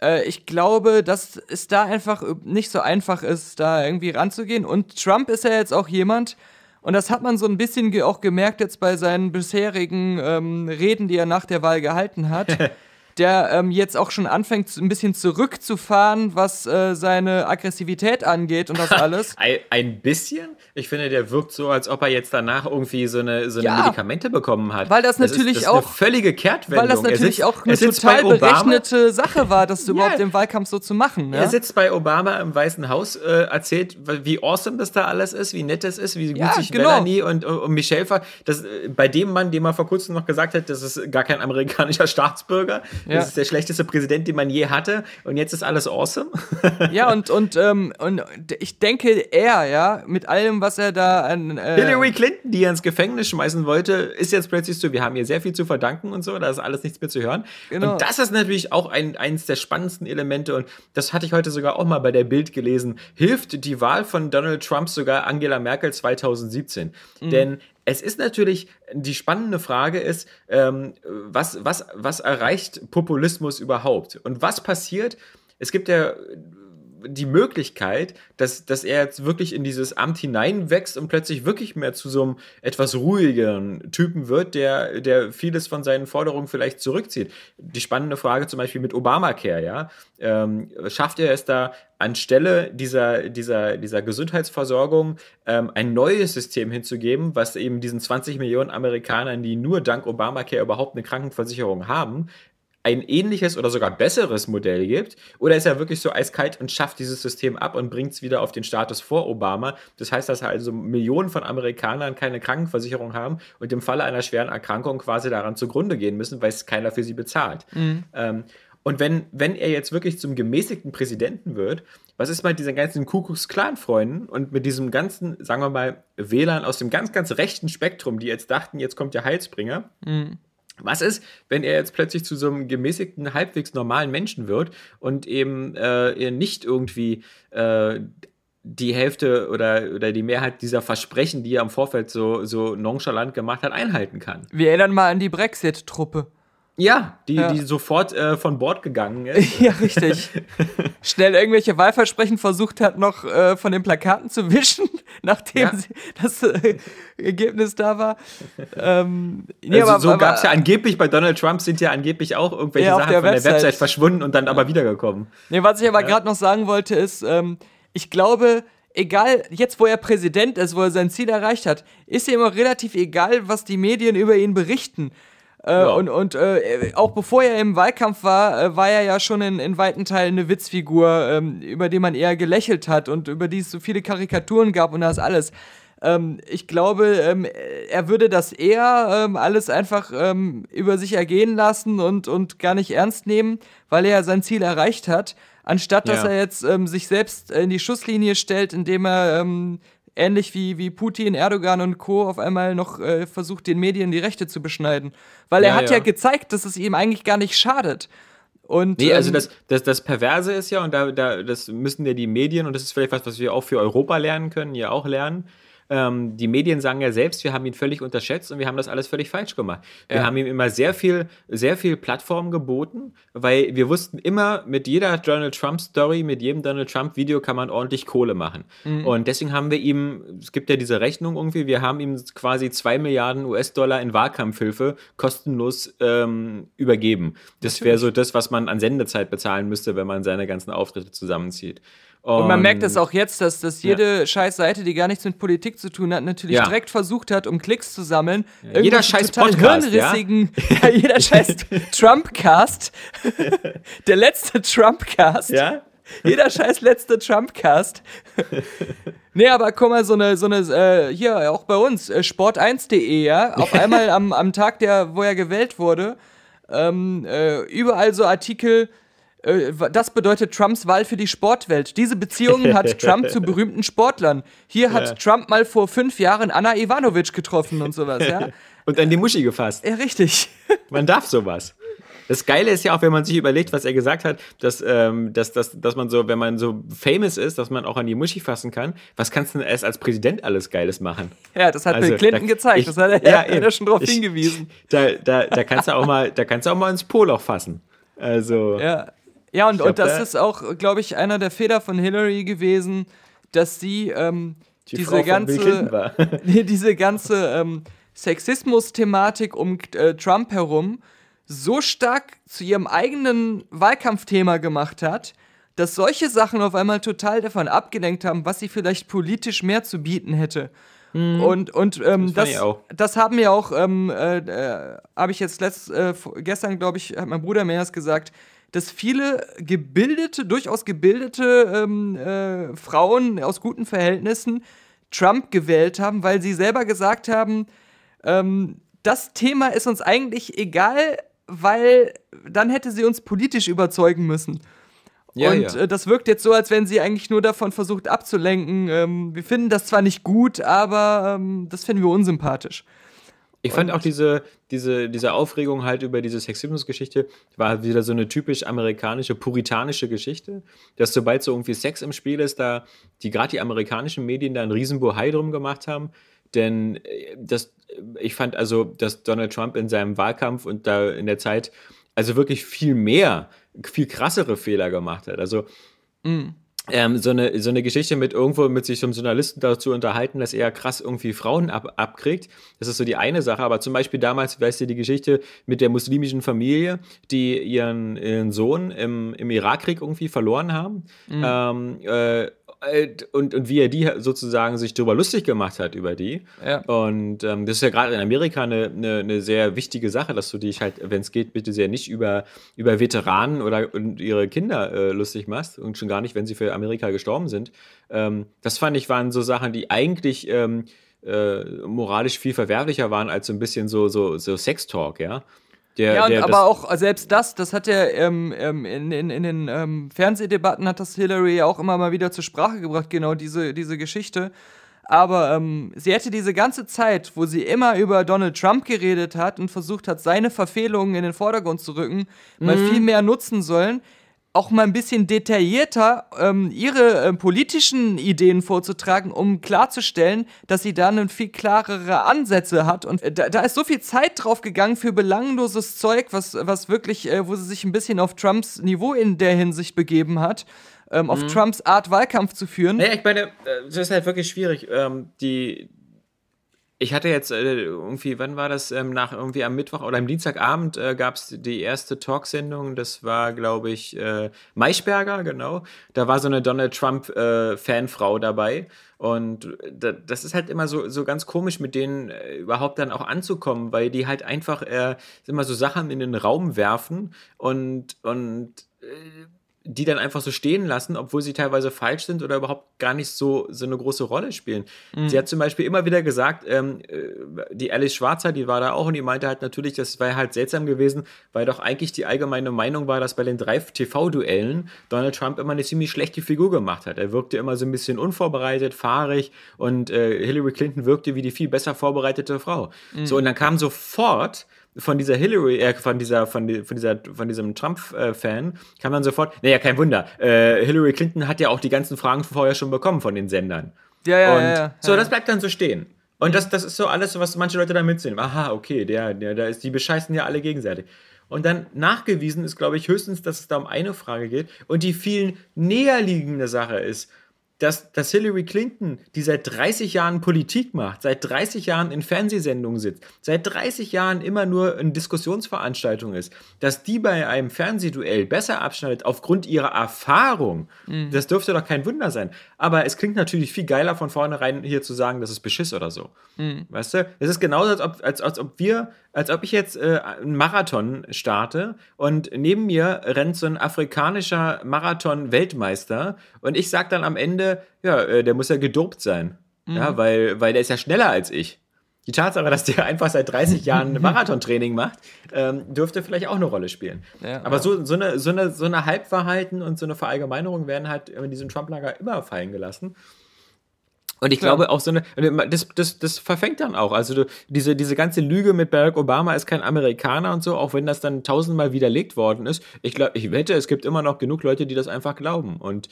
Äh, ich glaube, dass es da einfach nicht so einfach ist, da irgendwie ranzugehen. Und Trump ist ja jetzt auch jemand, und das hat man so ein bisschen auch gemerkt jetzt bei seinen bisherigen ähm, Reden, die er nach der Wahl gehalten hat. der ähm, jetzt auch schon anfängt, ein bisschen zurückzufahren, was äh, seine Aggressivität angeht und das alles. ein, ein, bisschen? Ich finde, der wirkt so, als ob er jetzt danach irgendwie so eine, so eine ja, Medikamente bekommen hat. Weil das, das natürlich ist, das auch. Ist eine völlige Kehrtwendung. Weil das natürlich sitzt, auch eine total berechnete Sache war, das überhaupt im Wahlkampf so zu machen. Ne? Er sitzt bei Obama im Weißen Haus, äh, erzählt, wie awesome das da alles ist, wie nett das ist, wie gut ja, sich genau. Melanie und, und Michelle ver. Das, äh, bei dem Mann, dem er vor kurzem noch gesagt hat, das ist gar kein amerikanischer Staatsbürger, ja. Das ist der schlechteste Präsident, den man je hatte. Und jetzt ist alles awesome. ja, und, und, ähm, und ich denke, er, ja, mit allem, was er da an. Äh Hillary Clinton, die er ins Gefängnis schmeißen wollte, ist jetzt plötzlich so, wir haben ihr sehr viel zu verdanken und so, da ist alles nichts mehr zu hören. Genau. Und das ist natürlich auch ein, eines der spannendsten Elemente. Und das hatte ich heute sogar auch mal bei der Bild gelesen. Hilft die Wahl von Donald Trump sogar Angela Merkel 2017? Mhm. Denn es ist natürlich, die spannende Frage ist, ähm, was, was, was erreicht Populismus überhaupt? Und was passiert? Es gibt ja die Möglichkeit, dass, dass er jetzt wirklich in dieses Amt hineinwächst und plötzlich wirklich mehr zu so einem etwas ruhigeren Typen wird, der, der vieles von seinen Forderungen vielleicht zurückzieht. Die spannende Frage zum Beispiel mit Obamacare, ja. Ähm, schafft er es da anstelle dieser, dieser, dieser Gesundheitsversorgung ähm, ein neues System hinzugeben, was eben diesen 20 Millionen Amerikanern, die nur dank Obamacare überhaupt eine Krankenversicherung haben, ein ähnliches oder sogar besseres Modell gibt? Oder ist er wirklich so eiskalt und schafft dieses System ab und bringt es wieder auf den Status vor Obama? Das heißt, dass also Millionen von Amerikanern keine Krankenversicherung haben und im Falle einer schweren Erkrankung quasi daran zugrunde gehen müssen, weil es keiner für sie bezahlt. Mhm. Ähm, und wenn, wenn er jetzt wirklich zum gemäßigten Präsidenten wird, was ist mit diesen ganzen Kuckucks-Clan-Freunden und mit diesem ganzen, sagen wir mal, Wählern aus dem ganz, ganz rechten Spektrum, die jetzt dachten, jetzt kommt der Heilsbringer? Mhm was ist, wenn er jetzt plötzlich zu so einem gemäßigten, halbwegs normalen Menschen wird und eben äh, nicht irgendwie äh, die Hälfte oder, oder die Mehrheit dieser Versprechen, die er im Vorfeld so, so nonchalant gemacht hat, einhalten kann? Wir erinnern mal an die Brexit-Truppe. Ja, die, ja. die sofort äh, von Bord gegangen ist. ja, richtig. Schnell irgendwelche Wahlversprechen versucht hat, noch äh, von den Plakaten zu wischen, nachdem ja. das äh, Ergebnis da war. Ähm, nee, also, aber, so gab es ja angeblich, bei Donald Trump sind ja angeblich auch irgendwelche ja, Sachen der von Website. der Website verschwunden und dann aber wiedergekommen. Nee, was ich aber gerade noch sagen wollte, ist, ähm, ich glaube, egal, jetzt wo er Präsident ist, wo er sein Ziel erreicht hat, ist ihm immer relativ egal, was die Medien über ihn berichten. Äh, ja. Und, und äh, auch bevor er im Wahlkampf war, äh, war er ja schon in, in weiten Teilen eine Witzfigur, ähm, über die man eher gelächelt hat und über die es so viele Karikaturen gab und das alles. Ähm, ich glaube, ähm, er würde das eher ähm, alles einfach ähm, über sich ergehen lassen und, und gar nicht ernst nehmen, weil er sein Ziel erreicht hat, anstatt dass ja. er jetzt ähm, sich selbst in die Schusslinie stellt, indem er ähnlich wie, wie Putin, Erdogan und Co. auf einmal noch äh, versucht, den Medien die Rechte zu beschneiden. Weil er ja, hat ja. ja gezeigt, dass es ihm eigentlich gar nicht schadet. Und, nee, also ähm, das, das, das Perverse ist ja, und da, da, das müssen ja die Medien, und das ist vielleicht was, was wir auch für Europa lernen können, ja auch lernen, ähm, die Medien sagen ja selbst, wir haben ihn völlig unterschätzt und wir haben das alles völlig falsch gemacht. Wir ja. haben ihm immer sehr viel, sehr viel Plattform geboten, weil wir wussten immer, mit jeder Donald Trump-Story, mit jedem Donald Trump-Video kann man ordentlich Kohle machen. Mhm. Und deswegen haben wir ihm, es gibt ja diese Rechnung irgendwie, wir haben ihm quasi zwei Milliarden US-Dollar in Wahlkampfhilfe kostenlos ähm, übergeben. Das wäre so das, was man an Sendezeit bezahlen müsste, wenn man seine ganzen Auftritte zusammenzieht. Und, und man merkt es auch jetzt, dass, dass jede ja. scheiß Seite, die gar nichts mit Politik zu tun hat, natürlich ja. direkt versucht hat, um Klicks zu sammeln. Ja. Jeder scheiß Podcast, ja? jeder scheiß Trumpcast, der letzte Trumpcast. Ja? Jeder scheiß letzte Trumpcast. nee, aber guck mal, so eine, so eine, äh, hier auch bei uns, äh, sport1.de, ja, auf einmal am, am Tag, der, wo er gewählt wurde, ähm, äh, überall so Artikel, das bedeutet Trumps Wahl für die Sportwelt. Diese Beziehungen hat Trump zu berühmten Sportlern. Hier hat ja. Trump mal vor fünf Jahren Anna Ivanovic getroffen und sowas, ja. und an die Muschi gefasst. Ja, richtig. Man darf sowas. Das Geile ist ja auch, wenn man sich überlegt, was er gesagt hat, dass, ähm, dass, dass, dass man so, wenn man so famous ist, dass man auch an die Muschi fassen kann. Was kannst du denn erst als Präsident alles Geiles machen? Ja, das hat also, Bill Clinton da, gezeigt. Ich, das hat er ja, ja schon drauf ich, hingewiesen. Da, da, da kannst du auch mal, da kannst du auch mal ins Poloch fassen. Also. Ja. Ja, und, glaub, und das da ist auch, glaube ich, einer der Fehler von Hillary gewesen, dass sie ähm, die diese, ganze, diese ganze ähm, Sexismus-Thematik um äh, Trump herum so stark zu ihrem eigenen Wahlkampfthema gemacht hat, dass solche Sachen auf einmal total davon abgelenkt haben, was sie vielleicht politisch mehr zu bieten hätte. Mhm. Und, und ähm, das, das, das, haben ja auch, ähm, äh, äh, habe ich jetzt letzt, äh, gestern, glaube ich, hat mein Bruder mir erst gesagt, dass viele gebildete, durchaus gebildete ähm, äh, Frauen aus guten Verhältnissen Trump gewählt haben, weil sie selber gesagt haben, ähm, das Thema ist uns eigentlich egal, weil dann hätte sie uns politisch überzeugen müssen. Ja, und ja. Äh, das wirkt jetzt so, als wenn sie eigentlich nur davon versucht abzulenken. Ähm, wir finden das zwar nicht gut, aber ähm, das finden wir unsympathisch. Ich fand auch diese, diese, diese Aufregung halt über diese Sexismus-Geschichte, war wieder so eine typisch amerikanische, puritanische Geschichte, dass sobald so irgendwie Sex im Spiel ist, da die gerade die amerikanischen Medien da einen riesen Bohai drum gemacht haben. Denn äh, das, ich fand also, dass Donald Trump in seinem Wahlkampf und da in der Zeit also wirklich viel mehr, viel krassere Fehler gemacht hat. Also mm ähm, so, eine, so eine Geschichte mit irgendwo mit sich so einem Journalisten dazu unterhalten, dass er krass irgendwie Frauen ab, abkriegt. Das ist so die eine Sache. Aber zum Beispiel damals, weißt du, die Geschichte mit der muslimischen Familie, die ihren, ihren Sohn im, im Irakkrieg irgendwie verloren haben. Mhm. Ähm, äh, und, und wie er die sozusagen sich darüber lustig gemacht hat, über die. Ja. Und ähm, das ist ja gerade in Amerika eine, eine, eine, sehr wichtige Sache, dass du dich halt, wenn es geht, bitte sehr nicht über, über Veteranen oder und ihre Kinder äh, lustig machst und schon gar nicht, wenn sie für Amerika gestorben sind. Ähm, das fand ich, waren so Sachen, die eigentlich ähm, äh, moralisch viel verwerflicher waren als so ein bisschen so, so, so Sex-Talk, ja. Der, ja, und der, aber auch selbst das, das hat ja ähm, ähm, in, in, in den ähm, Fernsehdebatten hat das Hillary ja auch immer mal wieder zur Sprache gebracht, genau diese, diese Geschichte. Aber ähm, sie hätte diese ganze Zeit, wo sie immer über Donald Trump geredet hat und versucht hat, seine Verfehlungen in den Vordergrund zu rücken, mhm. mal viel mehr nutzen sollen, auch mal ein bisschen detaillierter ähm, ihre äh, politischen Ideen vorzutragen, um klarzustellen, dass sie da dann viel klarere Ansätze hat. Und äh, da, da, ist so viel Zeit drauf gegangen für belangloses Zeug, was, was wirklich, äh, wo sie sich ein bisschen auf Trumps Niveau in der Hinsicht begeben hat. Ähm, auf mhm. Trumps Art Wahlkampf zu führen. Naja, ich meine, äh, das ist halt wirklich schwierig. Ähm, die, ich hatte jetzt äh, irgendwie, wann war das? Ähm, nach irgendwie am Mittwoch oder am Dienstagabend äh, gab es die erste Talksendung. Das war, glaube ich, äh, Maischberger, genau. Da war so eine Donald Trump-Fanfrau äh, dabei. Und das ist halt immer so, so ganz komisch, mit denen äh, überhaupt dann auch anzukommen, weil die halt einfach äh, immer so Sachen in den Raum werfen und, und äh, die dann einfach so stehen lassen, obwohl sie teilweise falsch sind oder überhaupt gar nicht so, so eine große Rolle spielen. Mhm. Sie hat zum Beispiel immer wieder gesagt, ähm, äh, die Alice Schwarzer, die war da auch und die meinte halt natürlich, das wäre halt seltsam gewesen, weil doch eigentlich die allgemeine Meinung war, dass bei den drei TV-Duellen Donald Trump immer eine ziemlich schlechte Figur gemacht hat. Er wirkte immer so ein bisschen unvorbereitet, fahrig und äh, Hillary Clinton wirkte wie die viel besser vorbereitete Frau. Mhm. So, und dann kam sofort von dieser Hillary, äh, von dieser, von, die, von dieser, von diesem Trump-Fan, äh, kam dann sofort, naja, kein Wunder, äh, Hillary Clinton hat ja auch die ganzen Fragen vorher schon bekommen von den Sendern. Ja, ja, und ja, ja, so, das bleibt dann so stehen. Und das, das ist so alles, was manche Leute da mitsehen. Aha, okay, der, der, der ist, die bescheißen ja alle gegenseitig. Und dann nachgewiesen ist, glaube ich, höchstens, dass es da um eine Frage geht. Und die viel näherliegende Sache ist, dass, dass Hillary Clinton, die seit 30 Jahren Politik macht, seit 30 Jahren in Fernsehsendungen sitzt, seit 30 Jahren immer nur in Diskussionsveranstaltungen ist, dass die bei einem Fernsehduell besser abschneidet aufgrund ihrer Erfahrung, Mhm. das dürfte doch kein Wunder sein. Aber es klingt natürlich viel geiler von vornherein hier zu sagen, das ist Beschiss oder so. Mhm. Weißt du? Es ist genauso, als ob, als, als ob wir, als ob ich jetzt äh, einen Marathon starte und neben mir rennt so ein afrikanischer Marathon-Weltmeister und ich sag dann am Ende, ja, äh, der muss ja gedopt sein. Ja, weil, weil der ist ja schneller als ich. Die Tatsache, dass der einfach seit 30 Jahren Marathontraining macht, ähm, dürfte vielleicht auch eine Rolle spielen. Ja, Aber ja. so, so, eine, so, eine, so eine Halbwahrheiten und so eine Verallgemeinerung werden halt in diesem Trump-Lager immer fallen gelassen. Und ich Klar. glaube auch so eine, das, das, das verfängt dann auch. Also du, diese, diese ganze Lüge mit Barack Obama ist kein Amerikaner und so, auch wenn das dann tausendmal widerlegt worden ist. Ich glaube, ich wette, es gibt immer noch genug Leute, die das einfach glauben. Und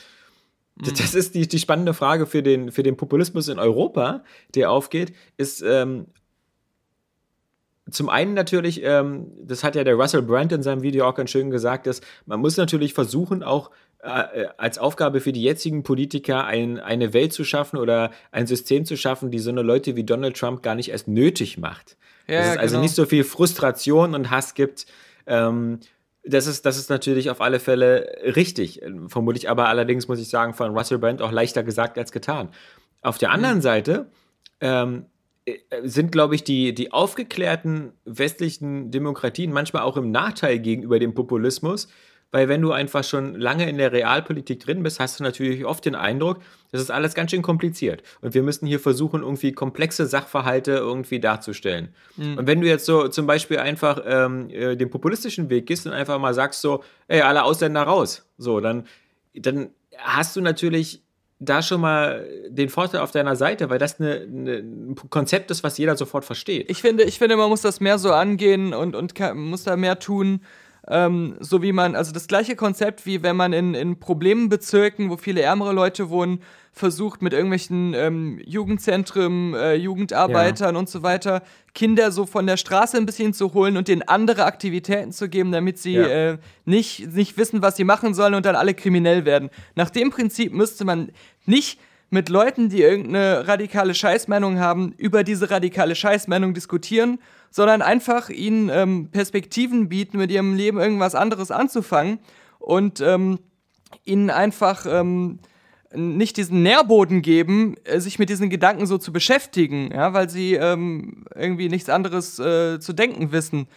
das, das ist die, die spannende Frage für den, für den Populismus in Europa, der aufgeht, ist ähm, zum einen natürlich, ähm, das hat ja der Russell Brand in seinem Video auch ganz schön gesagt, dass man muss natürlich versuchen, auch äh, äh, als Aufgabe für die jetzigen Politiker ein, eine Welt zu schaffen oder ein System zu schaffen, die so eine Leute wie Donald Trump gar nicht erst nötig macht. Ja, dass es also genau. nicht so viel Frustration und Hass gibt. Ähm, das ist, das ist natürlich auf alle Fälle richtig. Vermutlich aber allerdings, muss ich sagen, von Russell Brand auch leichter gesagt als getan. Auf der anderen Seite ähm, äh, sind, glaube ich, die, die aufgeklärten westlichen Demokratien manchmal auch im Nachteil gegenüber dem Populismus, weil wenn du einfach schon lange in der Realpolitik drin bist, hast du natürlich oft den Eindruck, das ist alles ganz schön kompliziert. Und wir müssen hier versuchen, irgendwie komplexe Sachverhalte irgendwie darzustellen. Und wenn du jetzt so zum Beispiel einfach ähm, äh, den populistischen Weg gehst und einfach mal sagst so, ey, alle Ausländer raus, so, dann, dann hast du natürlich da schon mal den Vorteil auf deiner Seite, weil das eine, eine, ein Konzept ist, was jeder sofort versteht. Ich finde, ich finde, man muss das mehr so angehen und, und kann, muss da mehr tun. Ähm, so wie man, also das gleiche Konzept, wie wenn man in, in Problembezirken, wo viele ärmere Leute wohnen, versucht mit irgendwelchen ähm, Jugendzentren, äh, Jugendarbeitern und so weiter, Kinder so von der Straße ein bisschen zu holen und denen andere Aktivitäten zu geben, damit sie Ja. äh, nicht, nicht wissen, was sie machen sollen und dann alle kriminell werden. Nach dem Prinzip müsste man nicht mit Leuten, die irgendeine radikale Scheißmeinung haben, über diese radikale Scheißmeinung diskutieren, sondern einfach ihnen ähm, Perspektiven bieten, mit ihrem Leben irgendwas anderes anzufangen und ähm, ihnen einfach ähm, nicht diesen Nährboden geben, äh, sich mit diesen Gedanken so zu beschäftigen, ja, weil sie ähm, irgendwie nichts anderes äh, zu denken wissen.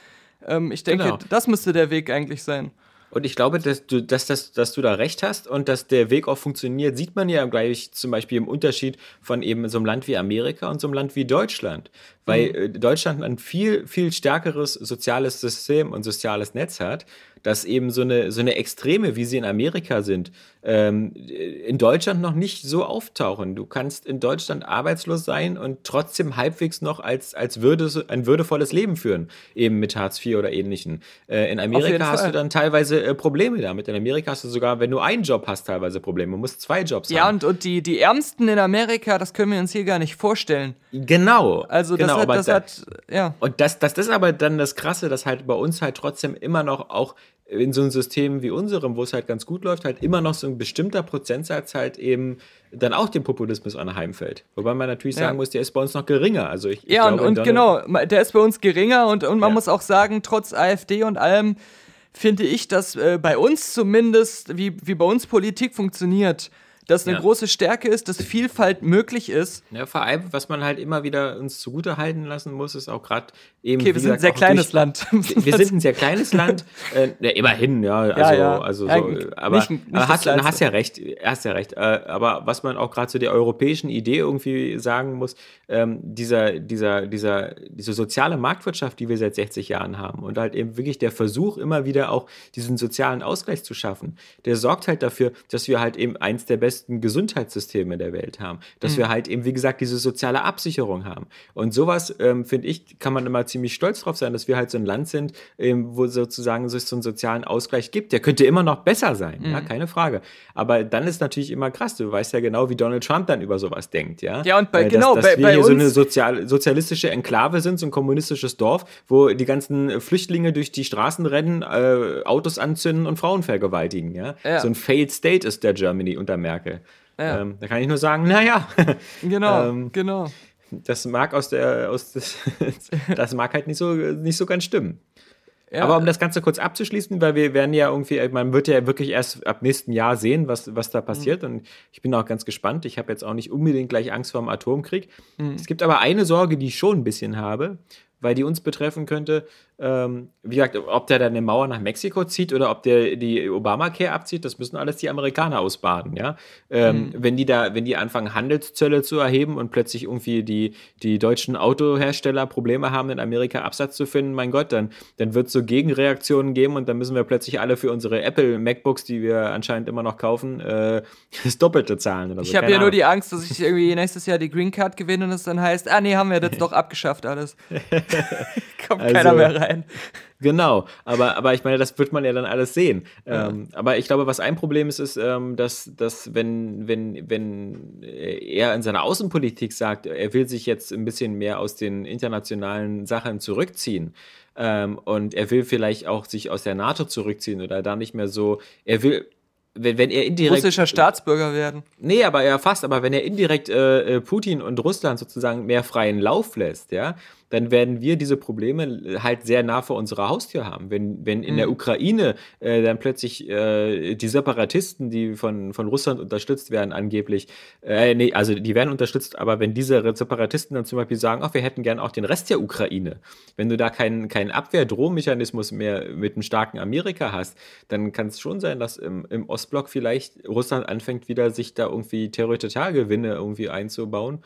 Ähm, ich denke, Genau. das müsste der Weg eigentlich sein. Und ich glaube, dass du, dass, dass, dass du da recht hast und dass der Weg auch funktioniert, sieht man ja gleich zum Beispiel im Unterschied von eben so einem Land wie Amerika und so einem Land wie Deutschland. Weil äh, Deutschland ein viel, viel stärkeres soziales System und soziales Netz hat, dass eben so eine, so eine Extreme, wie sie in Amerika sind, ähm, in Deutschland noch nicht so auftauchen. Du kannst in Deutschland arbeitslos sein und trotzdem halbwegs noch als, als würde, ein würdevolles Leben führen, eben mit Hartz IV oder ähnlichen. Äh, in Amerika hast Fall. du dann teilweise äh, Probleme damit. In Amerika hast du sogar, wenn du einen Job hast, teilweise Probleme. Du musst zwei Jobs Ja, haben. und, und die, die Ärmsten in Amerika, das können wir uns hier gar nicht vorstellen. genau. Also das genau, hat, das da- hat, ja. Und das, das, das ist aber dann das Krasse, dass halt bei uns halt trotzdem immer noch auch in so einem System wie unserem, wo es halt ganz gut läuft, halt immer noch so ein bestimmter Prozentsatz halt eben dann auch dem Populismus anheimfällt. Wobei man natürlich Ja. sagen muss, der ist bei uns noch geringer. Also ich, ich Ja, und, glaube, und Donald- genau, der ist bei uns geringer und, und man Ja. muss auch sagen, trotz AfD und allem finde ich, dass äh, bei uns zumindest, wie, wie bei uns Politik funktioniert, dass eine Ja. große Stärke ist, dass Vielfalt möglich ist. Ja, vor allem, was man halt immer wieder uns zugute halten lassen muss, ist auch gerade eben. Okay, wir sind ein sehr kleines durch- Land. Wir sind ein sehr kleines Land. Äh, ja, immerhin, ja. Also, ja. also so, nicht- aber, nicht aber das hast, du hast ja recht, hast ja recht. Äh, aber was man auch gerade zu der europäischen Idee irgendwie sagen muss, ähm, dieser, dieser, dieser, diese soziale Marktwirtschaft, die wir seit 60 Jahren haben und halt eben wirklich der Versuch, immer wieder auch diesen sozialen Ausgleich zu schaffen, der sorgt halt dafür, dass wir halt eben eins der besten besten Gesundheitssysteme der Welt haben, dass mhm. wir halt eben, wie gesagt, diese soziale Absicherung haben. Und sowas, ähm, finde ich, kann man immer ziemlich stolz drauf sein, dass wir halt so ein Land sind, ähm, wo sozusagen es so einen sozialen Ausgleich gibt. Der könnte immer noch besser sein, mhm. ja, keine Frage. Aber dann ist natürlich immer krass, du weißt ja genau, wie Donald Trump dann über sowas denkt, ja. Ja, und bei, dass, genau, dass bei, wir bei hier so eine sozial, sozialistische Enklave sind, so ein kommunistisches Dorf, wo die ganzen Flüchtlinge durch die Straßen rennen, äh, Autos anzünden und Frauen vergewaltigen, ja. ja. So ein Failed State ist der Germany unter Merkel. Ja. Ähm, da kann ich nur sagen, naja. Genau, ähm, genau. Das mag aus der, aus des, das mag halt nicht so, nicht so ganz stimmen. Ja. Aber um das Ganze kurz abzuschließen, weil wir werden ja irgendwie, man wird ja wirklich erst ab nächsten Jahr sehen, was, was da passiert. Mhm. Und ich bin auch ganz gespannt. Ich habe jetzt auch nicht unbedingt gleich Angst vor dem Atomkrieg. Mhm. Es gibt aber eine Sorge, die ich schon ein bisschen habe, weil die uns betreffen könnte ähm, wie gesagt, ob der dann eine Mauer nach Mexiko zieht oder ob der die Obamacare abzieht, das müssen alles die Amerikaner ausbaden, ja. Ähm, mhm. Wenn die da, wenn die anfangen, Handelszölle zu erheben und plötzlich irgendwie die, die deutschen Autohersteller Probleme haben, in Amerika Absatz zu finden, mein Gott, dann, dann wird es so Gegenreaktionen geben und dann müssen wir plötzlich alle für unsere Apple MacBooks, die wir anscheinend immer noch kaufen, äh, das Doppelte zahlen oder so. Ich habe ja nur die Angst, dass ich irgendwie nächstes Jahr die Green Card gewinne und es dann heißt, ah nee, haben wir jetzt doch abgeschafft alles. Kommt also, keiner mehr rein sein. Genau, aber, aber ich meine, das wird man ja dann alles sehen. Ja. Ähm, aber ich glaube, was ein Problem ist, ist, ähm, dass, dass wenn, wenn, wenn er in seiner Außenpolitik sagt, er will sich jetzt ein bisschen mehr aus den internationalen Sachen zurückziehen, ähm, und er will vielleicht auch sich aus der NATO zurückziehen oder da nicht mehr so, er will, wenn, wenn er indirekt. Russischer Staatsbürger werden. Nee, aber ja fast, aber wenn er indirekt äh, äh Putin und Russland sozusagen mehr freien Lauf lässt, ja, dann werden wir diese Probleme halt sehr nah vor unserer Haustür haben. Wenn, wenn in mhm. der Ukraine äh, dann plötzlich äh, die Separatisten, die von, von Russland unterstützt werden, angeblich, äh, nee, also die werden unterstützt, aber wenn diese Separatisten dann zum Beispiel sagen, ach, wir hätten gern auch den Rest der Ukraine, wenn du da keinen kein Abwehrdrohmechanismus mehr mit einem starken Amerika hast, dann kann es schon sein, dass im, im Ostblock vielleicht Russland anfängt, wieder sich da irgendwie Territorialgewinne irgendwie einzubauen.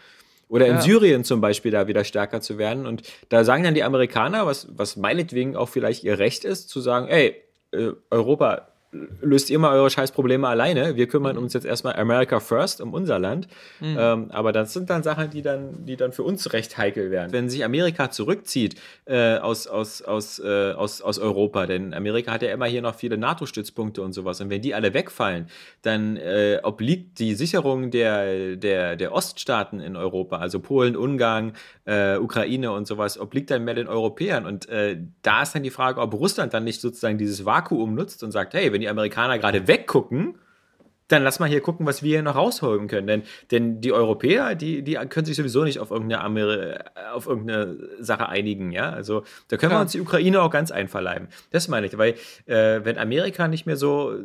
Oder in ja. Syrien zum Beispiel da wieder stärker zu werden. Und da sagen dann die Amerikaner, was, was meinetwegen auch vielleicht ihr Recht ist, zu sagen, ey, äh, Europa, löst ihr mal eure Scheißprobleme alleine. Wir kümmern uns jetzt erstmal America First um unser Land. Mhm. Ähm, aber das sind dann Sachen, die dann, die dann für uns recht heikel werden. Wenn sich Amerika zurückzieht äh, aus, aus, aus, äh, aus, aus Europa, denn Amerika hat ja immer hier noch viele NATO-Stützpunkte und sowas. Und wenn die alle wegfallen, dann äh, obliegt die Sicherung der, der, der Oststaaten in Europa, also Polen, Ungarn, äh, Ukraine und sowas, obliegt dann mehr den Europäern. Und äh, da ist dann die Frage, ob Russland dann nicht sozusagen dieses Vakuum nutzt und sagt, hey, wenn die Amerikaner gerade weggucken, dann lass mal hier gucken, was wir hier noch rausholen können. Denn, denn die Europäer, die, die können sich sowieso nicht auf irgendeine, Ameri auf irgendeine Sache einigen. Ja? Also da können ja. wir uns die Ukraine auch ganz einverleiben. Das meine ich, weil äh, wenn Amerika nicht mehr so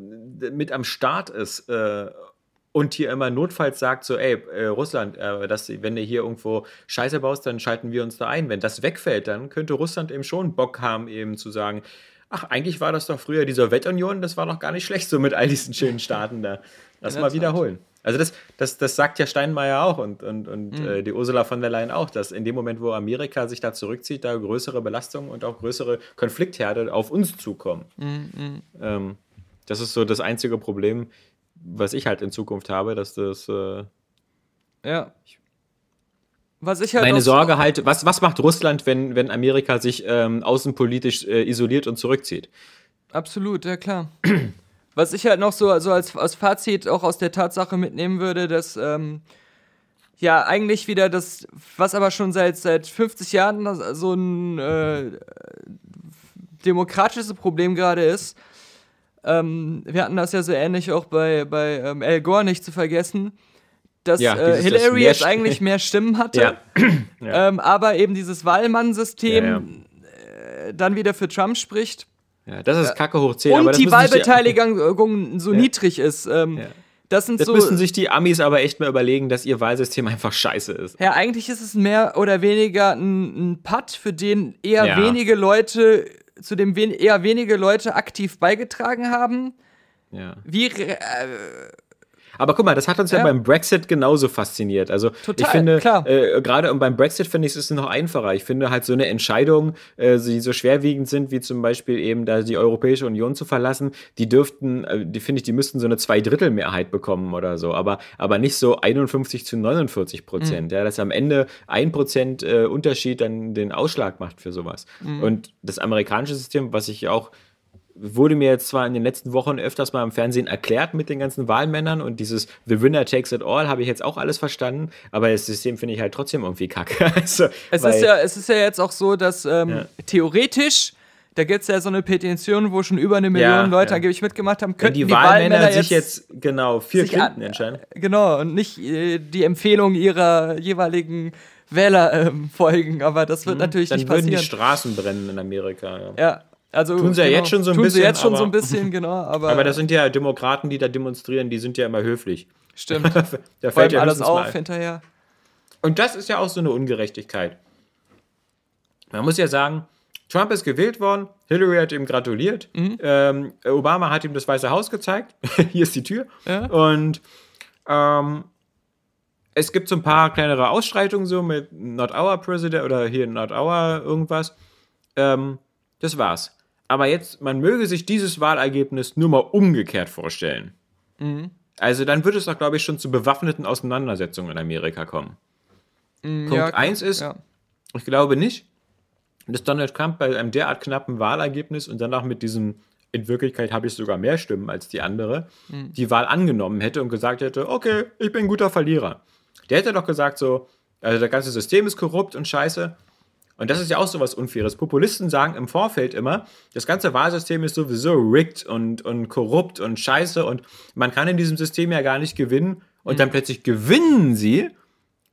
mit am Start ist äh, und hier immer notfalls sagt so, ey, äh, Russland, äh, dass, wenn du hier irgendwo Scheiße baust, dann schalten wir uns da ein. Wenn das wegfällt, dann könnte Russland eben schon Bock haben, eben zu sagen, ach, eigentlich war das doch früher die Sowjetunion, das war doch gar nicht schlecht so mit all diesen schönen Staaten da. Lass mal wiederholen. Also das, das, das sagt ja Steinmeier auch und, und, und mhm. äh, die Ursula von der Leyen auch, dass in dem Moment, wo Amerika sich da zurückzieht, da größere Belastungen und auch größere Konfliktherde auf uns zukommen. Mhm. Ähm, das ist so das einzige Problem, was ich halt in Zukunft habe, dass das äh, ja. Ich halt Meine Sorge halt, was, was macht Russland, wenn, wenn Amerika sich ähm, außenpolitisch äh, isoliert und zurückzieht? Absolut, ja klar. was ich halt noch so, so als, als Fazit auch aus der Tatsache mitnehmen würde, dass ähm, ja eigentlich wieder das, was aber schon seit, seit 50 Jahren so ein äh, demokratisches Problem gerade ist. Ähm, wir hatten das ja so ähnlich auch bei, bei ähm, Al Gore nicht zu vergessen dass ja, äh, Hillary jetzt eigentlich mehr Stimmen hatte, ja. ja. Ähm, aber eben dieses Wahlmann-System äh, dann wieder für Trump spricht. Ja, das ist Kacke hoch 10. Und die Wahlbeteiligung so niedrig ist. Ähm, das sind das so. müssen sich die Amis aber echt mal überlegen, dass ihr Wahlsystem einfach scheiße ist. Ja, eigentlich ist es mehr oder weniger ein, ein Putt, für den eher wenige Leute, zu dem wen eher wenige Leute aktiv beigetragen haben. Ja. Wie. Äh, Aber guck mal, das hat uns ja, ja beim Brexit genauso fasziniert. Also Total, ich finde, äh, gerade beim Brexit finde ich es noch einfacher. Ich finde halt so eine Entscheidung, äh, die so schwerwiegend sind, wie zum Beispiel eben da die Europäische Union zu verlassen, die dürften, äh, die finde ich, die müssten so eine Zweidrittelmehrheit bekommen oder so, aber, aber nicht so 51 zu 49 Prozent. Mhm. Ja, dass am Ende ein Prozent äh, Unterschied dann den Ausschlag macht für sowas. Mhm. Und das amerikanische System, was ich auch wurde mir jetzt zwar in den letzten Wochen öfters mal im Fernsehen erklärt mit den ganzen Wahlmännern und dieses The Winner takes it all habe ich jetzt auch alles verstanden, aber das System finde ich halt trotzdem irgendwie kacke. also, es, ist ja, es ist ja jetzt auch so, dass ähm, ja. theoretisch da gibt es ja so eine Petition, wo schon über eine Million ja, Leute ja. angeblich mitgemacht haben. Könnten die, die Wahlmänner, Wahlmänner sich jetzt, genau für Clinton entscheiden. Genau, und nicht äh, die Empfehlung ihrer jeweiligen Wähler ähm, folgen, aber das wird mhm. natürlich nicht passieren. Dann würden die Straßen brennen in Amerika. Ja, ja also, tun sie ja genau, jetzt schon so ein tun bisschen. Sie jetzt schon aber, so ein bisschen, genau. Aber, aber das sind ja Demokraten, die da demonstrieren, die sind ja immer höflich. Stimmt. da fällt ja alles auf mal. hinterher. Und das ist ja auch so eine Ungerechtigkeit. Man muss ja sagen, Trump ist gewählt worden, Hillary hat ihm gratuliert, mhm. ähm, Obama hat ihm das Weiße Haus gezeigt. Hier ist die Tür. Ja. Und ähm, es gibt so ein paar kleinere Ausschreitungen so mit Not Our President oder hier Not Our irgendwas. Ähm, das war's. Aber jetzt, man möge sich dieses Wahlergebnis nur mal umgekehrt vorstellen. Mhm. Also dann wird es doch, glaube ich, schon zu bewaffneten Auseinandersetzungen in Amerika kommen. Mhm, Punkt 1 ja, ist, ja. ich glaube nicht, dass Donald Trump bei einem derart knappen Wahlergebnis und danach mit diesem, in Wirklichkeit habe ich sogar mehr Stimmen als die andere, mhm. die Wahl angenommen hätte und gesagt hätte, okay, ich bin ein guter Verlierer. Der hätte doch gesagt so, also das ganze System ist korrupt und scheiße und das ist ja auch so was Unfaires. Populisten sagen im Vorfeld immer, das ganze Wahlsystem ist sowieso rigged und, und korrupt und scheiße und man kann in diesem System ja gar nicht gewinnen. Und mhm. dann plötzlich gewinnen sie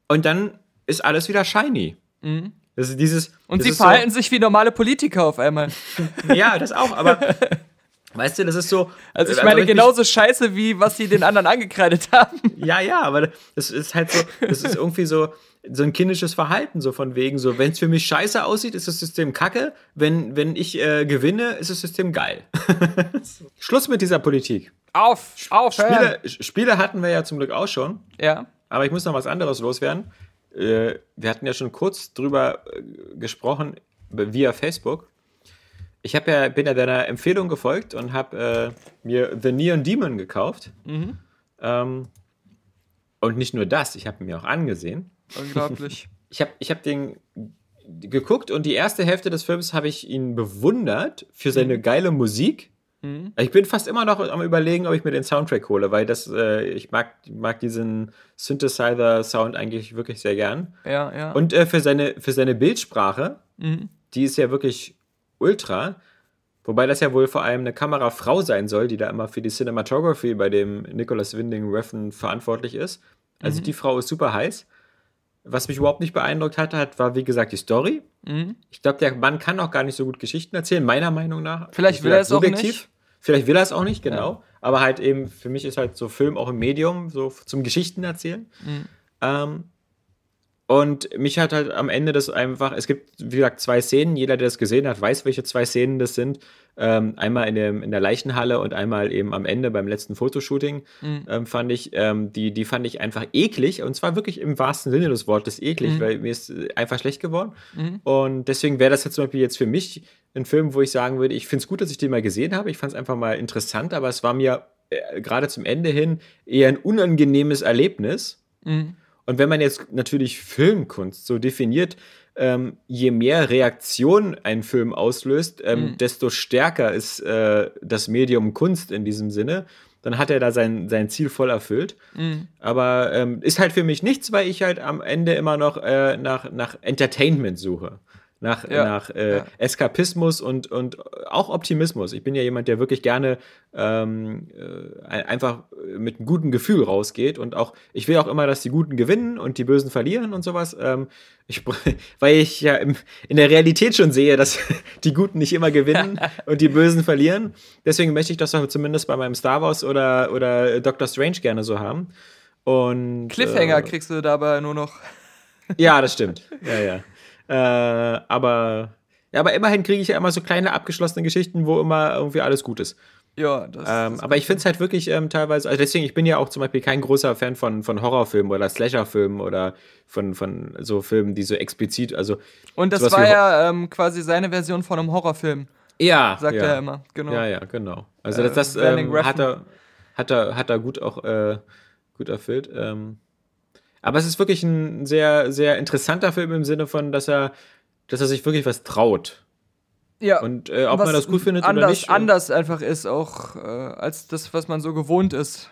und dann ist alles wieder shiny. Mhm. Das ist dieses, und sie verhalten so, sich wie normale Politiker auf einmal. ja, das auch, aber Weißt du, das ist so. Also ich meine, also genauso scheiße, wie was sie den anderen angekreidet haben. Ja, ja, aber das ist halt so, das ist irgendwie so, so ein kindisches Verhalten, so von wegen, so, wenn es für mich scheiße aussieht, ist das System kacke. Wenn, wenn ich äh, gewinne, ist das System geil. Schluss mit dieser Politik. Auf, auf, Spiele, Spiele hatten wir ja zum Glück auch schon. Ja. Aber ich muss noch was anderes loswerden. Äh, wir hatten ja schon kurz drüber äh, gesprochen via Facebook. Ich ja, bin ja deiner Empfehlung gefolgt und habe äh, mir The Neon Demon gekauft. Mhm. Ähm, und nicht nur das, ich habe mir auch angesehen. Unglaublich. Ich habe ich hab den geguckt und die erste Hälfte des Films habe ich ihn bewundert für seine mhm. geile Musik. Mhm. Ich bin fast immer noch am überlegen, ob ich mir den Soundtrack hole, weil das, äh, ich mag, mag diesen Synthesizer-Sound eigentlich wirklich sehr gern. Ja, ja. Und äh, für, seine, für seine Bildsprache, mhm. die ist ja wirklich ultra. Wobei das ja wohl vor allem eine Kamerafrau sein soll, die da immer für die Cinematography bei dem Nicholas Winding Refn verantwortlich ist. Also mhm. die Frau ist super heiß. Was mich überhaupt nicht beeindruckt hat, hat war wie gesagt die Story. Mhm. Ich glaube, der Mann kann auch gar nicht so gut Geschichten erzählen, meiner Meinung nach. Vielleicht will er es auch nicht. Vielleicht will er es auch nicht, genau. Ja. Aber halt eben, für mich ist halt so Film auch ein Medium, so zum Geschichten erzählen. Mhm. Ähm, und mich hat halt am Ende das einfach, es gibt, wie gesagt, zwei Szenen. Jeder, der das gesehen hat, weiß, welche zwei Szenen das sind. Ähm, einmal in, dem, in der Leichenhalle und einmal eben am Ende beim letzten Fotoshooting mhm. ähm, fand ich, ähm, die, die fand ich einfach eklig. Und zwar wirklich im wahrsten Sinne des Wortes eklig, mhm. weil mir ist einfach schlecht geworden. Mhm. Und deswegen wäre das jetzt zum Beispiel jetzt für mich ein Film, wo ich sagen würde, ich finde es gut, dass ich den mal gesehen habe. Ich fand es einfach mal interessant, aber es war mir äh, gerade zum Ende hin eher ein unangenehmes Erlebnis. Mhm. Und wenn man jetzt natürlich Filmkunst so definiert, ähm, je mehr Reaktion ein Film auslöst, ähm, mhm. desto stärker ist äh, das Medium Kunst in diesem Sinne. Dann hat er da sein, sein Ziel voll erfüllt. Mhm. Aber ähm, ist halt für mich nichts, weil ich halt am Ende immer noch äh, nach, nach Entertainment suche nach, ja, nach äh, ja. Eskapismus und, und auch Optimismus. Ich bin ja jemand, der wirklich gerne ähm, äh, einfach mit einem guten Gefühl rausgeht und auch, ich will auch immer, dass die Guten gewinnen und die Bösen verlieren und sowas. Ähm, ich, weil ich ja im, in der Realität schon sehe, dass die Guten nicht immer gewinnen und die Bösen verlieren. Deswegen möchte ich das auch zumindest bei meinem Star Wars oder, oder Doctor Strange gerne so haben. Und, Cliffhanger äh, kriegst du dabei nur noch. ja, das stimmt. Ja, ja. Äh, aber, ja, aber immerhin kriege ich ja immer so kleine abgeschlossene Geschichten, wo immer irgendwie alles gut ist. Ja, das, ähm, das aber ich finde es halt wirklich ähm, teilweise, also deswegen, ich bin ja auch zum Beispiel kein großer Fan von, von Horrorfilmen oder Slasherfilmen oder von, von so Filmen, die so explizit, also. Und das war ja ähm, quasi seine Version von einem Horrorfilm. Ja. Sagt ja. er immer, genau. Ja, ja, genau. Also das, Äh, das Vanning ähm, hat, er, hat, er, hat er gut auch äh, gut erfüllt. Ähm, aber es ist wirklich ein sehr, sehr interessanter Film im Sinne von, dass er, dass er sich wirklich was traut. Ja. Und äh, ob man das gut findet anders, oder nicht. äh, Anders einfach ist auch äh, als das, was man so gewohnt ist.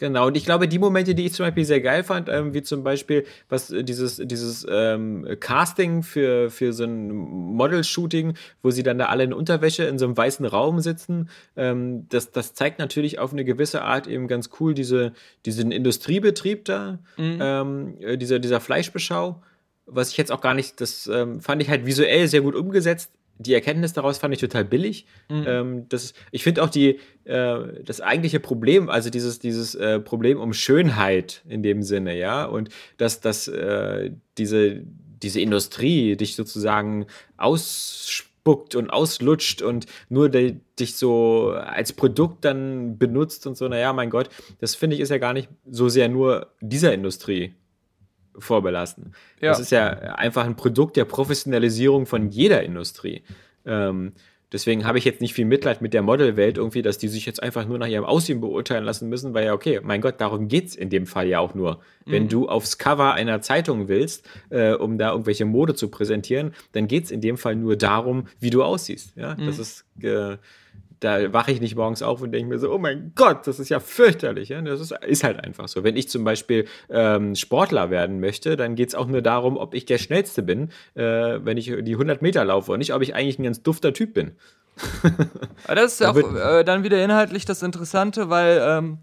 Genau, und ich glaube, die Momente, die ich zum Beispiel sehr geil fand, ähm, wie zum Beispiel was äh, dieses, dieses ähm, Casting für, für so ein Model-Shooting, wo sie dann da alle in Unterwäsche in so einem weißen Raum sitzen, ähm, das, das zeigt natürlich auf eine gewisse Art eben ganz cool diese, diesen Industriebetrieb da, ähm, äh, dieser, dieser Fleischbeschau, was ich jetzt auch gar nicht, das ähm, fand ich halt visuell sehr gut umgesetzt. Die Erkenntnis daraus fand ich total billig. Ähm, das, ich finde auch die, äh, das eigentliche Problem, also dieses, dieses äh, Problem um Schönheit in dem Sinne, ja, und dass, dass äh, diese, diese Industrie dich sozusagen ausspuckt und auslutscht und nur de, dich so als Produkt dann benutzt und so, naja, mein Gott, das finde ich ist ja gar nicht so sehr nur dieser Industrie vorbelasten. Ja. Das ist ja einfach ein Produkt der Professionalisierung von jeder Industrie. Ähm, deswegen habe ich jetzt nicht viel Mitleid mit der Modelwelt irgendwie, dass die sich jetzt einfach nur nach ihrem Aussehen beurteilen lassen müssen, weil ja, okay, mein Gott, darum geht es in dem Fall ja auch nur. Wenn du aufs Cover einer Zeitung willst, äh, um da irgendwelche Mode zu präsentieren, dann geht es in dem Fall nur darum, wie du aussiehst. Ja, das ist äh, da wache ich nicht morgens auf und denke mir so, oh mein Gott, das ist ja fürchterlich. Ja? Das ist, ist halt einfach so. Wenn ich zum Beispiel ähm, Sportler werden möchte, dann geht es auch nur darum, ob ich der Schnellste bin, äh, wenn ich die 100 Meter laufe und nicht, ob ich eigentlich ein ganz dufter Typ bin. Aber das ist ja auch äh, dann wieder inhaltlich das Interessante, weil ähm,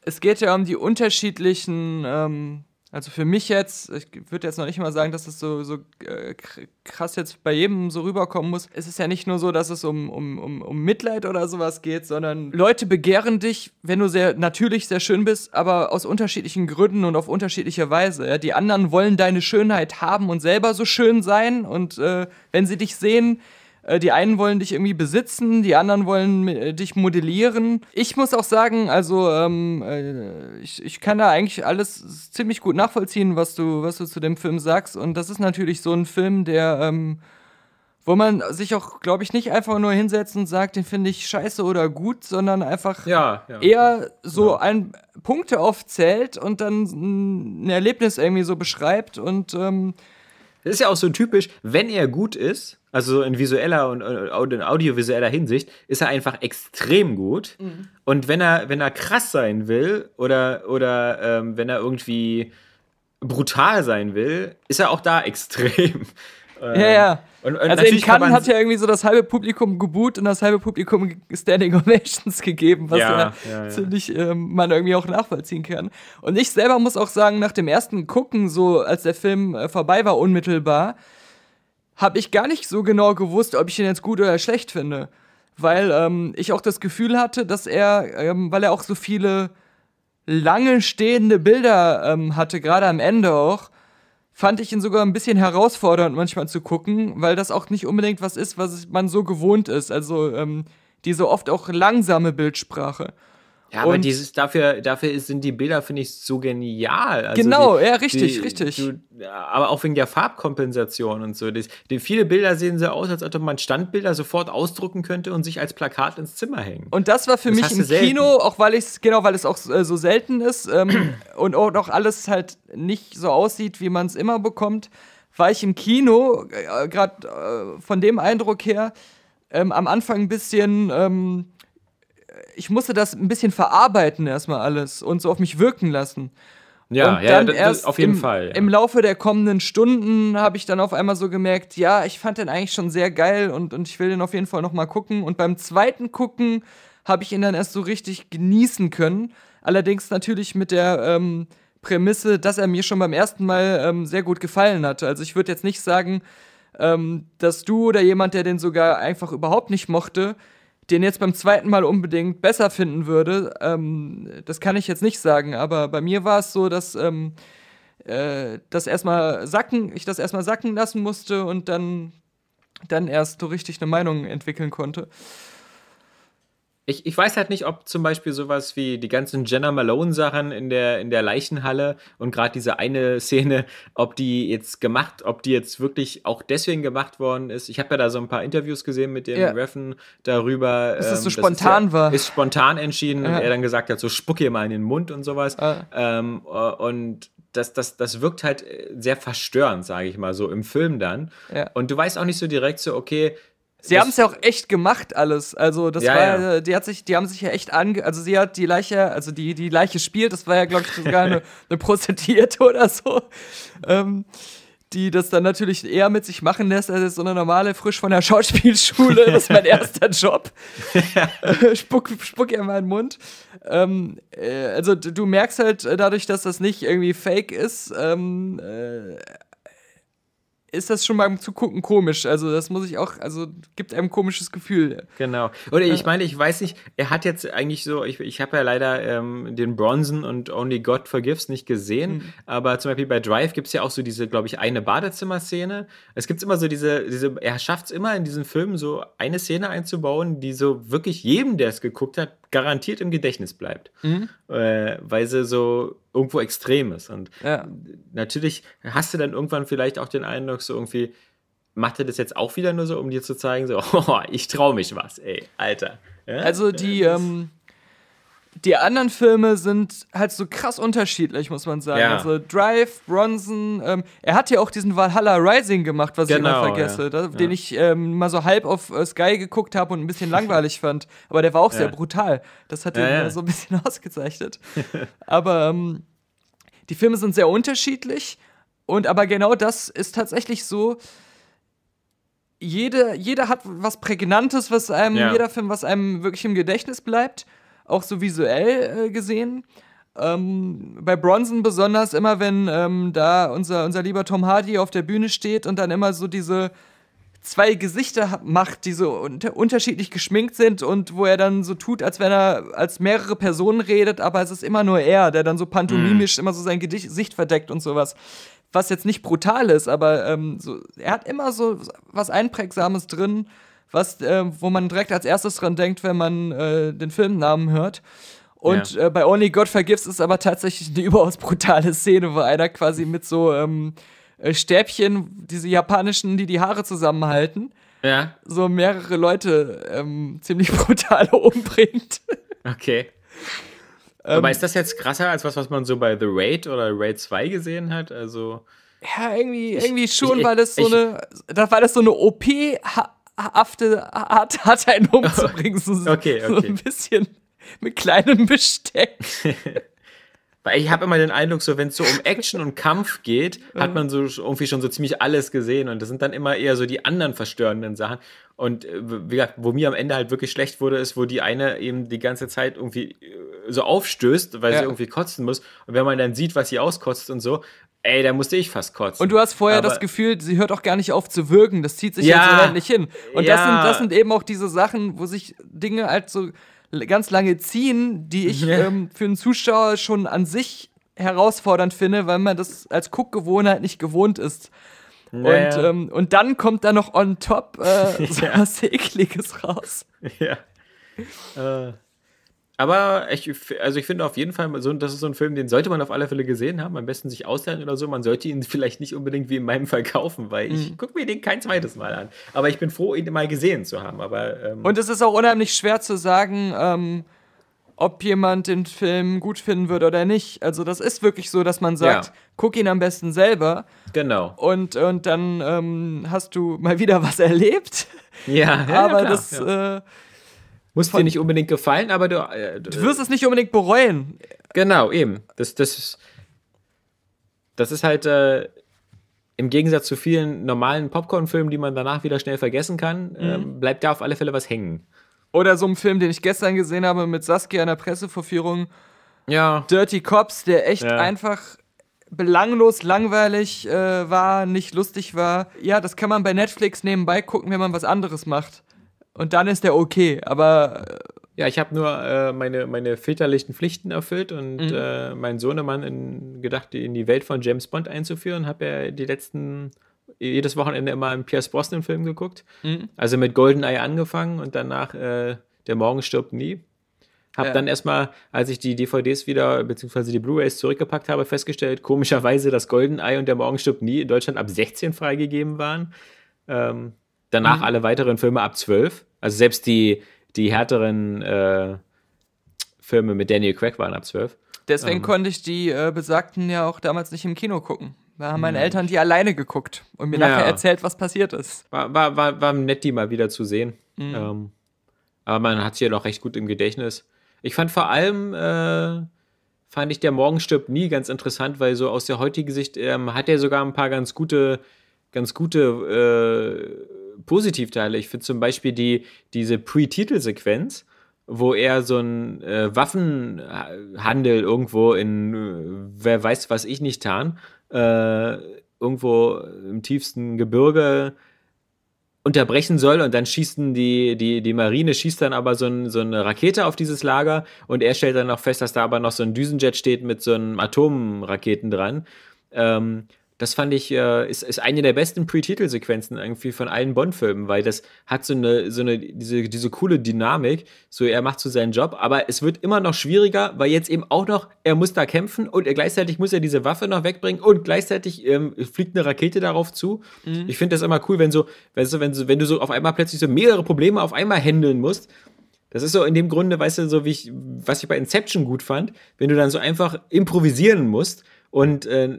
es geht ja um die unterschiedlichen, ähm, also für mich jetzt, ich würde jetzt noch nicht mal sagen, dass es so, so äh, kr- krass jetzt bei jedem so rüberkommen muss. Es ist ja nicht nur so, dass es um, um, um, um Mitleid oder sowas geht, sondern Leute begehren dich, wenn du sehr natürlich sehr schön bist, aber aus unterschiedlichen Gründen und auf unterschiedliche Weise. Ja? Die anderen wollen deine Schönheit haben und selber so schön sein und äh, wenn sie dich sehen, äh, die einen wollen dich irgendwie besitzen, die anderen wollen äh, dich modellieren. Ich muss auch sagen, also ähm, äh, ich, ich kann da eigentlich alles ziemlich gut nachvollziehen, was du, was du zu dem Film sagst. Und das ist natürlich so ein Film, der, ähm, wo man sich auch, glaube ich, nicht einfach nur hinsetzt und sagt, den finde ich scheiße oder gut, sondern einfach Ja, ja. eher so ein Punkte aufzählt und dann ein Erlebnis irgendwie so beschreibt und ähm, Das ist ja auch so typisch, wenn er gut ist, also so in visueller und äh, aud- in audiovisueller Hinsicht, ist er einfach extrem gut. Und wenn er, wenn er krass sein will oder, oder ähm, wenn er irgendwie brutal sein will, ist er auch da extrem. Ähm, Ja, ja. Und, und Also in Cannes hat ja irgendwie so das halbe Publikum geboot und das halbe Publikum Standing Ovations gegeben, was ja, Ja, ja, ja. ziemlich ähm, man irgendwie auch nachvollziehen kann. Und ich selber muss auch sagen, nach dem ersten Gucken, so als der Film äh, vorbei war, unmittelbar, habe ich gar nicht so genau gewusst, ob ich ihn jetzt gut oder schlecht finde. Weil ähm, ich auch das Gefühl hatte, dass er, ähm, weil er auch so viele lange stehende Bilder ähm, hatte, gerade am Ende auch, fand ich ihn sogar ein bisschen herausfordernd manchmal zu gucken, weil das auch nicht unbedingt was ist, was man so gewohnt ist. Also ähm, diese oft auch langsame Bildsprache. Ja, aber dieses, dafür, dafür sind die Bilder, finde ich, so genial. Also Genau, die, ja, richtig, die, richtig. Du, aber auch wegen der Farbkompensation und so. Die, viele Bilder sehen so aus, als ob man Standbilder sofort ausdrucken könnte und sich als Plakat ins Zimmer hängen. Und das war für Das mich im selten. Kino, auch weil ich es, genau, weil es auch äh, so selten ist ähm, und auch noch alles halt nicht so aussieht, wie man es immer bekommt, war ich im Kino, äh, gerade äh, von dem Eindruck her, ähm, am Anfang ein bisschen, ähm, ich musste das ein bisschen verarbeiten erstmal alles und so auf mich wirken lassen. Ja, und ja, das, das erst auf jeden im, Fall. Ja. Im Laufe der kommenden Stunden habe ich dann auf einmal so gemerkt, ja, ich fand den eigentlich schon sehr geil und, und ich will den auf jeden Fall noch mal gucken. Und beim zweiten Gucken habe ich ihn dann erst so richtig genießen können. Allerdings natürlich mit der ähm, Prämisse, dass er mir schon beim ersten Mal ähm, sehr gut gefallen hatte. Also ich würde jetzt nicht sagen, ähm, dass du oder jemand, der den sogar einfach überhaupt nicht mochte, den jetzt beim zweiten Mal unbedingt besser finden würde. Ähm, das kann ich jetzt nicht sagen, aber bei mir war es so, dass ähm, äh, das erstmal sacken, ich das erstmal sacken lassen musste und dann, dann erst so richtig eine Meinung entwickeln konnte. Ich, ich weiß halt nicht, ob zum Beispiel sowas wie die ganzen Jenna Malone-Sachen in der, in der Leichenhalle und gerade diese eine Szene, ob die jetzt gemacht, ob die jetzt wirklich auch deswegen gemacht worden ist. Ich habe ja da so ein paar Interviews gesehen mit dem ja. Reffen darüber. Dass ähm, das so spontan ist war. Ist spontan entschieden ja. und er dann gesagt hat, so spuck ihr mal in den Mund und sowas. Ah. Ähm, und das, das, das wirkt halt sehr verstörend, sage ich mal, so im Film dann. Ja. Und du weißt auch nicht so direkt so, okay, Sie haben es ja auch echt gemacht, alles. Also, das ja, war ja. die hat sich, die haben sich ja echt ange. Also, sie hat die Leiche, also die, die Leiche spielt, das war ja, glaube ich, sogar eine, eine Prostituierte oder so. Ähm, die das dann natürlich eher mit sich machen lässt, als so eine normale, frisch von der Schauspielschule. Das ist mein erster Job. spuck, spuck ihr mal in den Mund. Ähm, äh, also, du merkst halt dadurch, dass das nicht irgendwie fake ist, ähm, äh, ist das schon beim Zugucken komisch. Also, das muss ich auch, also gibt einem ein komisches Gefühl. Genau. Oder ich meine, ich weiß nicht, er hat jetzt eigentlich so, ich, ich habe ja leider ähm, den Bronson und Only God Forgives nicht gesehen, mhm. aber zum Beispiel bei Drive gibt es ja auch so diese, glaube ich, eine Badezimmerszene. Es gibt immer so diese, diese er schafft es immer in diesen Filmen so eine Szene einzubauen, die so wirklich jedem, der es geguckt hat, garantiert im Gedächtnis bleibt. Mhm. Äh, weil sie so irgendwo extrem ist. Und ja. natürlich hast du dann irgendwann vielleicht auch den Eindruck, so irgendwie, macht er das jetzt auch wieder nur so, um dir zu zeigen, so, oh, ich traue mich was, ey, Alter. Ja? Also die, ähm, die anderen Filme sind halt so krass unterschiedlich, muss man sagen. Ja. Also Drive, Bronson, ähm, er hat ja auch diesen Valhalla Rising gemacht, was genau, ich immer vergesse, ja. den ich ähm, mal so halb auf äh, Sky geguckt habe und ein bisschen langweilig fand. Aber der war auch sehr brutal. Das hat ihn so ein bisschen ausgezeichnet. aber ähm, die Filme sind sehr unterschiedlich und aber genau das ist tatsächlich so. Jede, jeder hat was Prägnantes, was einem, jeder Film, was einem wirklich im Gedächtnis bleibt auch so visuell äh, gesehen. Ähm, bei Bronson besonders immer, wenn ähm, da unser, unser lieber Tom Hardy auf der Bühne steht und dann immer so diese zwei Gesichter macht, die so unter unterschiedlich geschminkt sind und wo er dann so tut, als wenn er als mehrere Personen redet, aber es ist immer nur er, der dann so pantomimisch mm. immer so sein Gesicht verdeckt und sowas. Was jetzt nicht brutal ist, aber ähm, so, er hat immer so was Einprägsames drin was, äh, wo man direkt als erstes dran denkt, wenn man äh, den Filmnamen hört. Und ja. äh, bei Only God Forgives ist aber tatsächlich eine überaus brutale Szene, wo einer quasi mit so ähm, äh, Stäbchen, diese japanischen, die die Haare zusammenhalten, ja. so mehrere Leute ähm, ziemlich brutal umbringt. Okay. Ähm, aber ist das jetzt krasser als was, was man so bei The Raid oder Raid 2 gesehen hat? Also. Ja, irgendwie, irgendwie schon, ich, weil das so ich, eine, da war das so eine OP hafte Art hat, einen umzubringen. So, okay, okay. so ein bisschen mit kleinem Besteck. Weil ich habe immer den Eindruck, so wenn es so um Action und Kampf geht, hat man so irgendwie schon so ziemlich alles gesehen und das sind dann immer eher so die anderen verstörenden Sachen. Und äh, wie gesagt, wo mir am Ende halt wirklich schlecht wurde, ist, wo die eine eben die ganze Zeit irgendwie äh, so aufstößt, weil ja. sie irgendwie kotzen muss. Und wenn man dann sieht, was sie auskotzt und so, Ey, da musste ich fast kotzen. Und du hast vorher Aber das Gefühl, sie hört auch gar nicht auf zu wirken. Das zieht sich ja, jetzt unendlich hin. Und ja. das, sind, das sind eben auch diese Sachen, wo sich Dinge halt so ganz lange ziehen, die ich ja. ähm, für einen Zuschauer schon an sich herausfordernd finde, weil man das als Guckgewohnheit nicht gewohnt ist. Naja. Und, ähm, und dann kommt da noch on top äh, so was Ekliges raus. Ja. Äh. Aber ich, also ich finde auf jeden Fall, so, das ist so ein Film, den sollte man auf alle Fälle gesehen haben. Am besten sich ausleihen oder so. Man sollte ihn vielleicht nicht unbedingt wie in meinem Fall kaufen, weil ich mhm. gucke mir den kein zweites Mal an. Aber ich bin froh, ihn mal gesehen zu haben. Aber, ähm Und es ist auch unheimlich schwer zu sagen, ähm, ob jemand den Film gut finden würde oder nicht. Also das ist wirklich so, dass man sagt, ja. guck ihn am besten selber. Genau. Und, und dann ähm, hast du mal wieder was erlebt. Ja, ja aber ja, das... Äh, muss dir nicht unbedingt gefallen, aber du. Äh, du wirst es nicht unbedingt bereuen. Genau, eben. Das, das, das ist halt äh, im Gegensatz zu vielen normalen Popcorn-Filmen, die man danach wieder schnell vergessen kann, mhm. äh, bleibt da auf alle Fälle was hängen. Oder so ein Film, den ich gestern gesehen habe mit Saskia in der Pressevorführung. Ja. Dirty Cops, der echt ja. einfach belanglos, langweilig äh, war, nicht lustig war. Ja, das kann man bei Netflix nebenbei gucken, wenn man was anderes macht und dann ist der okay. Aber äh, ja, ich habe nur äh, meine, meine väterlichen Pflichten erfüllt und mhm. äh, meinen Sohnemann in, gedacht, in die Welt von James Bond einzuführen. Habe ja die letzten, jedes Wochenende immer einen Pierce Brosnan-Film geguckt. Mhm. Also mit GoldenEye angefangen und danach äh, Der Morgen stirbt nie. Hab ja. dann erstmal, als ich die DVDs wieder, beziehungsweise die Blu-Rays zurückgepackt habe, festgestellt, komischerweise, dass Goldeneye und der Morgen stirbt nie in Deutschland ab 16 freigegeben waren. Ähm, danach mhm. alle weiteren Filme ab 12. Also selbst die, die härteren äh, Filme mit Daniel Craig waren ab 12. Deswegen ähm. konnte ich die äh, besagten ja auch damals nicht im Kino gucken. Da haben meine Eltern die alleine geguckt und mir ja. nachher erzählt, was passiert ist. War, war, war, war nett, die mal wieder zu sehen. Mhm. Ähm, aber man hat sie ja noch recht gut im Gedächtnis. Ich fand vor allem, äh, fand ich der Morgen stirbt nie ganz interessant, weil so aus der heutigen Sicht ähm, hat er sogar ein paar ganz gute, ganz gute Positivteile. Ich finde zum Beispiel die, diese Pre-Titelsequenz, wo er so ein äh, Waffenhandel irgendwo in äh, wer weiß was ich nicht tan, äh, irgendwo im tiefsten Gebirge unterbrechen soll und dann schießen die, die, die Marine schießt dann aber so, ein, so eine Rakete auf dieses Lager und er stellt dann noch fest, dass da aber noch so ein Düsenjet steht mit so einem Atomraketen dran. Ähm, das fand ich, äh, ist, ist eine der besten Pre-Titel-Sequenzen irgendwie von allen Bond-Filmen, weil das hat so eine, so eine, diese, diese coole Dynamik. So, er macht so seinen Job, aber es wird immer noch schwieriger, weil jetzt eben auch noch, er muss da kämpfen und er gleichzeitig muss er diese Waffe noch wegbringen und gleichzeitig ähm, fliegt eine Rakete darauf zu. Mhm. Ich finde das immer cool, wenn so, weißt du, wenn, so, wenn du so auf einmal plötzlich so mehrere Probleme auf einmal handeln musst. Das ist so in dem Grunde, weißt du, so wie ich, was ich bei Inception gut fand, wenn du dann so einfach improvisieren musst und äh,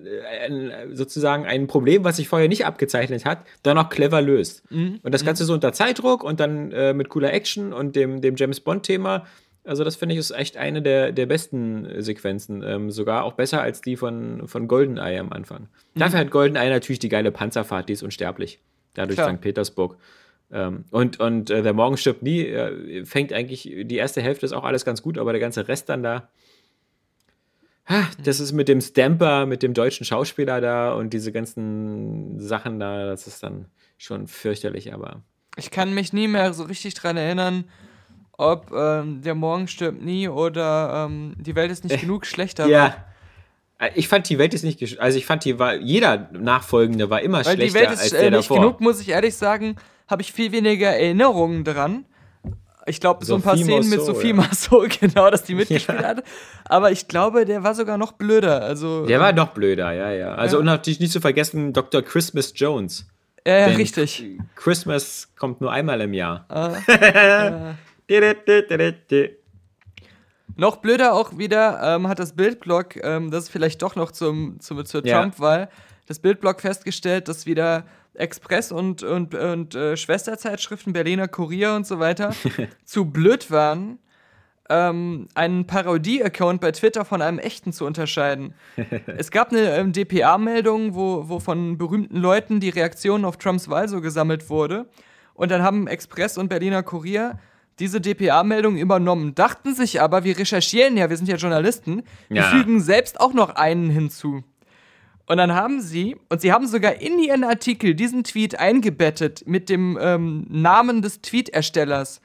sozusagen ein Problem, was sich vorher nicht abgezeichnet hat, dann auch clever löst. Mhm. Und das Ganze mhm. so unter Zeitdruck und dann äh, mit cooler Action und dem, dem James Bond-Thema. Also, das finde ich ist echt eine der, der besten Sequenzen. Ähm, sogar auch besser als die von, von GoldenEye am Anfang. Mhm. Dafür hat GoldenEye natürlich die geile Panzerfahrt, die ist unsterblich. Dadurch Klar. St. Petersburg. Ähm, und und äh, der Morgen stirbt nie, äh, fängt eigentlich, die erste Hälfte ist auch alles ganz gut, aber der ganze Rest dann da das ist mit dem Stamper, mit dem deutschen Schauspieler da und diese ganzen Sachen da, das ist dann schon fürchterlich, aber. Ich kann mich nie mehr so richtig dran erinnern, ob ähm, der Morgen stirbt nie oder ähm, die Welt ist nicht äh, genug schlechter ja. War. Ich fand die Welt ist nicht, also ich fand die war, jeder Nachfolgende war immer Weil schlechter die Welt ist, als der äh, nicht davor. genug, muss ich ehrlich sagen, habe ich viel weniger Erinnerungen dran. Ich glaube, so ein paar Szenen Marceau, mit Sophie ja. Marceau, genau, dass die mitgespielt ja. hat. Aber ich glaube, der war sogar noch blöder. Also, der war noch blöder, ja, ja. Also ja. und natürlich nicht zu vergessen, Dr. Christmas Jones. Ja, ja richtig. Christmas kommt nur einmal im Jahr. Ah, noch blöder auch wieder ähm, hat das Bildblog, ähm, das ist vielleicht doch noch zum, zum, zur Trump-Wahl, das Bildblog festgestellt, dass wieder Express und, und, und äh, Schwesterzeitschriften, Berliner Kurier und so weiter, zu blöd waren, ähm, einen Parodie-Account bei Twitter von einem echten zu unterscheiden. es gab eine ähm, DPA-Meldung, wo, wo von berühmten Leuten die Reaktion auf Trumps Wahl so gesammelt wurde. Und dann haben Express und Berliner Kurier diese DPA-Meldung übernommen, dachten sich aber, wir recherchieren ja, wir sind ja Journalisten, wir ja. fügen selbst auch noch einen hinzu. Und dann haben sie, und sie haben sogar in ihren Artikel diesen Tweet eingebettet mit dem ähm, Namen des Tweet-Erstellers,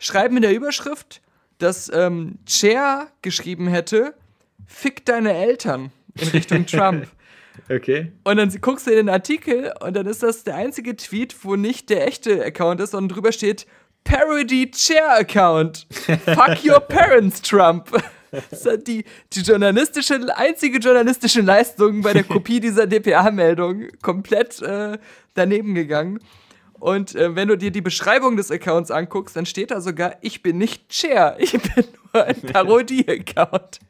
schreiben in der Überschrift, dass ähm, Cher geschrieben hätte, fick deine Eltern in Richtung Trump. Okay. Und dann guckst du in den Artikel und dann ist das der einzige Tweet, wo nicht der echte Account ist, sondern drüber steht Parody Chair Account. Fuck your parents, Trump. Das ist die, die journalistische, einzige journalistische Leistung bei der Kopie dieser DPA-Meldung komplett äh, daneben gegangen. Und äh, wenn du dir die Beschreibung des Accounts anguckst, dann steht da sogar, ich bin nicht Chair, ich bin nur ein Parodie-Account.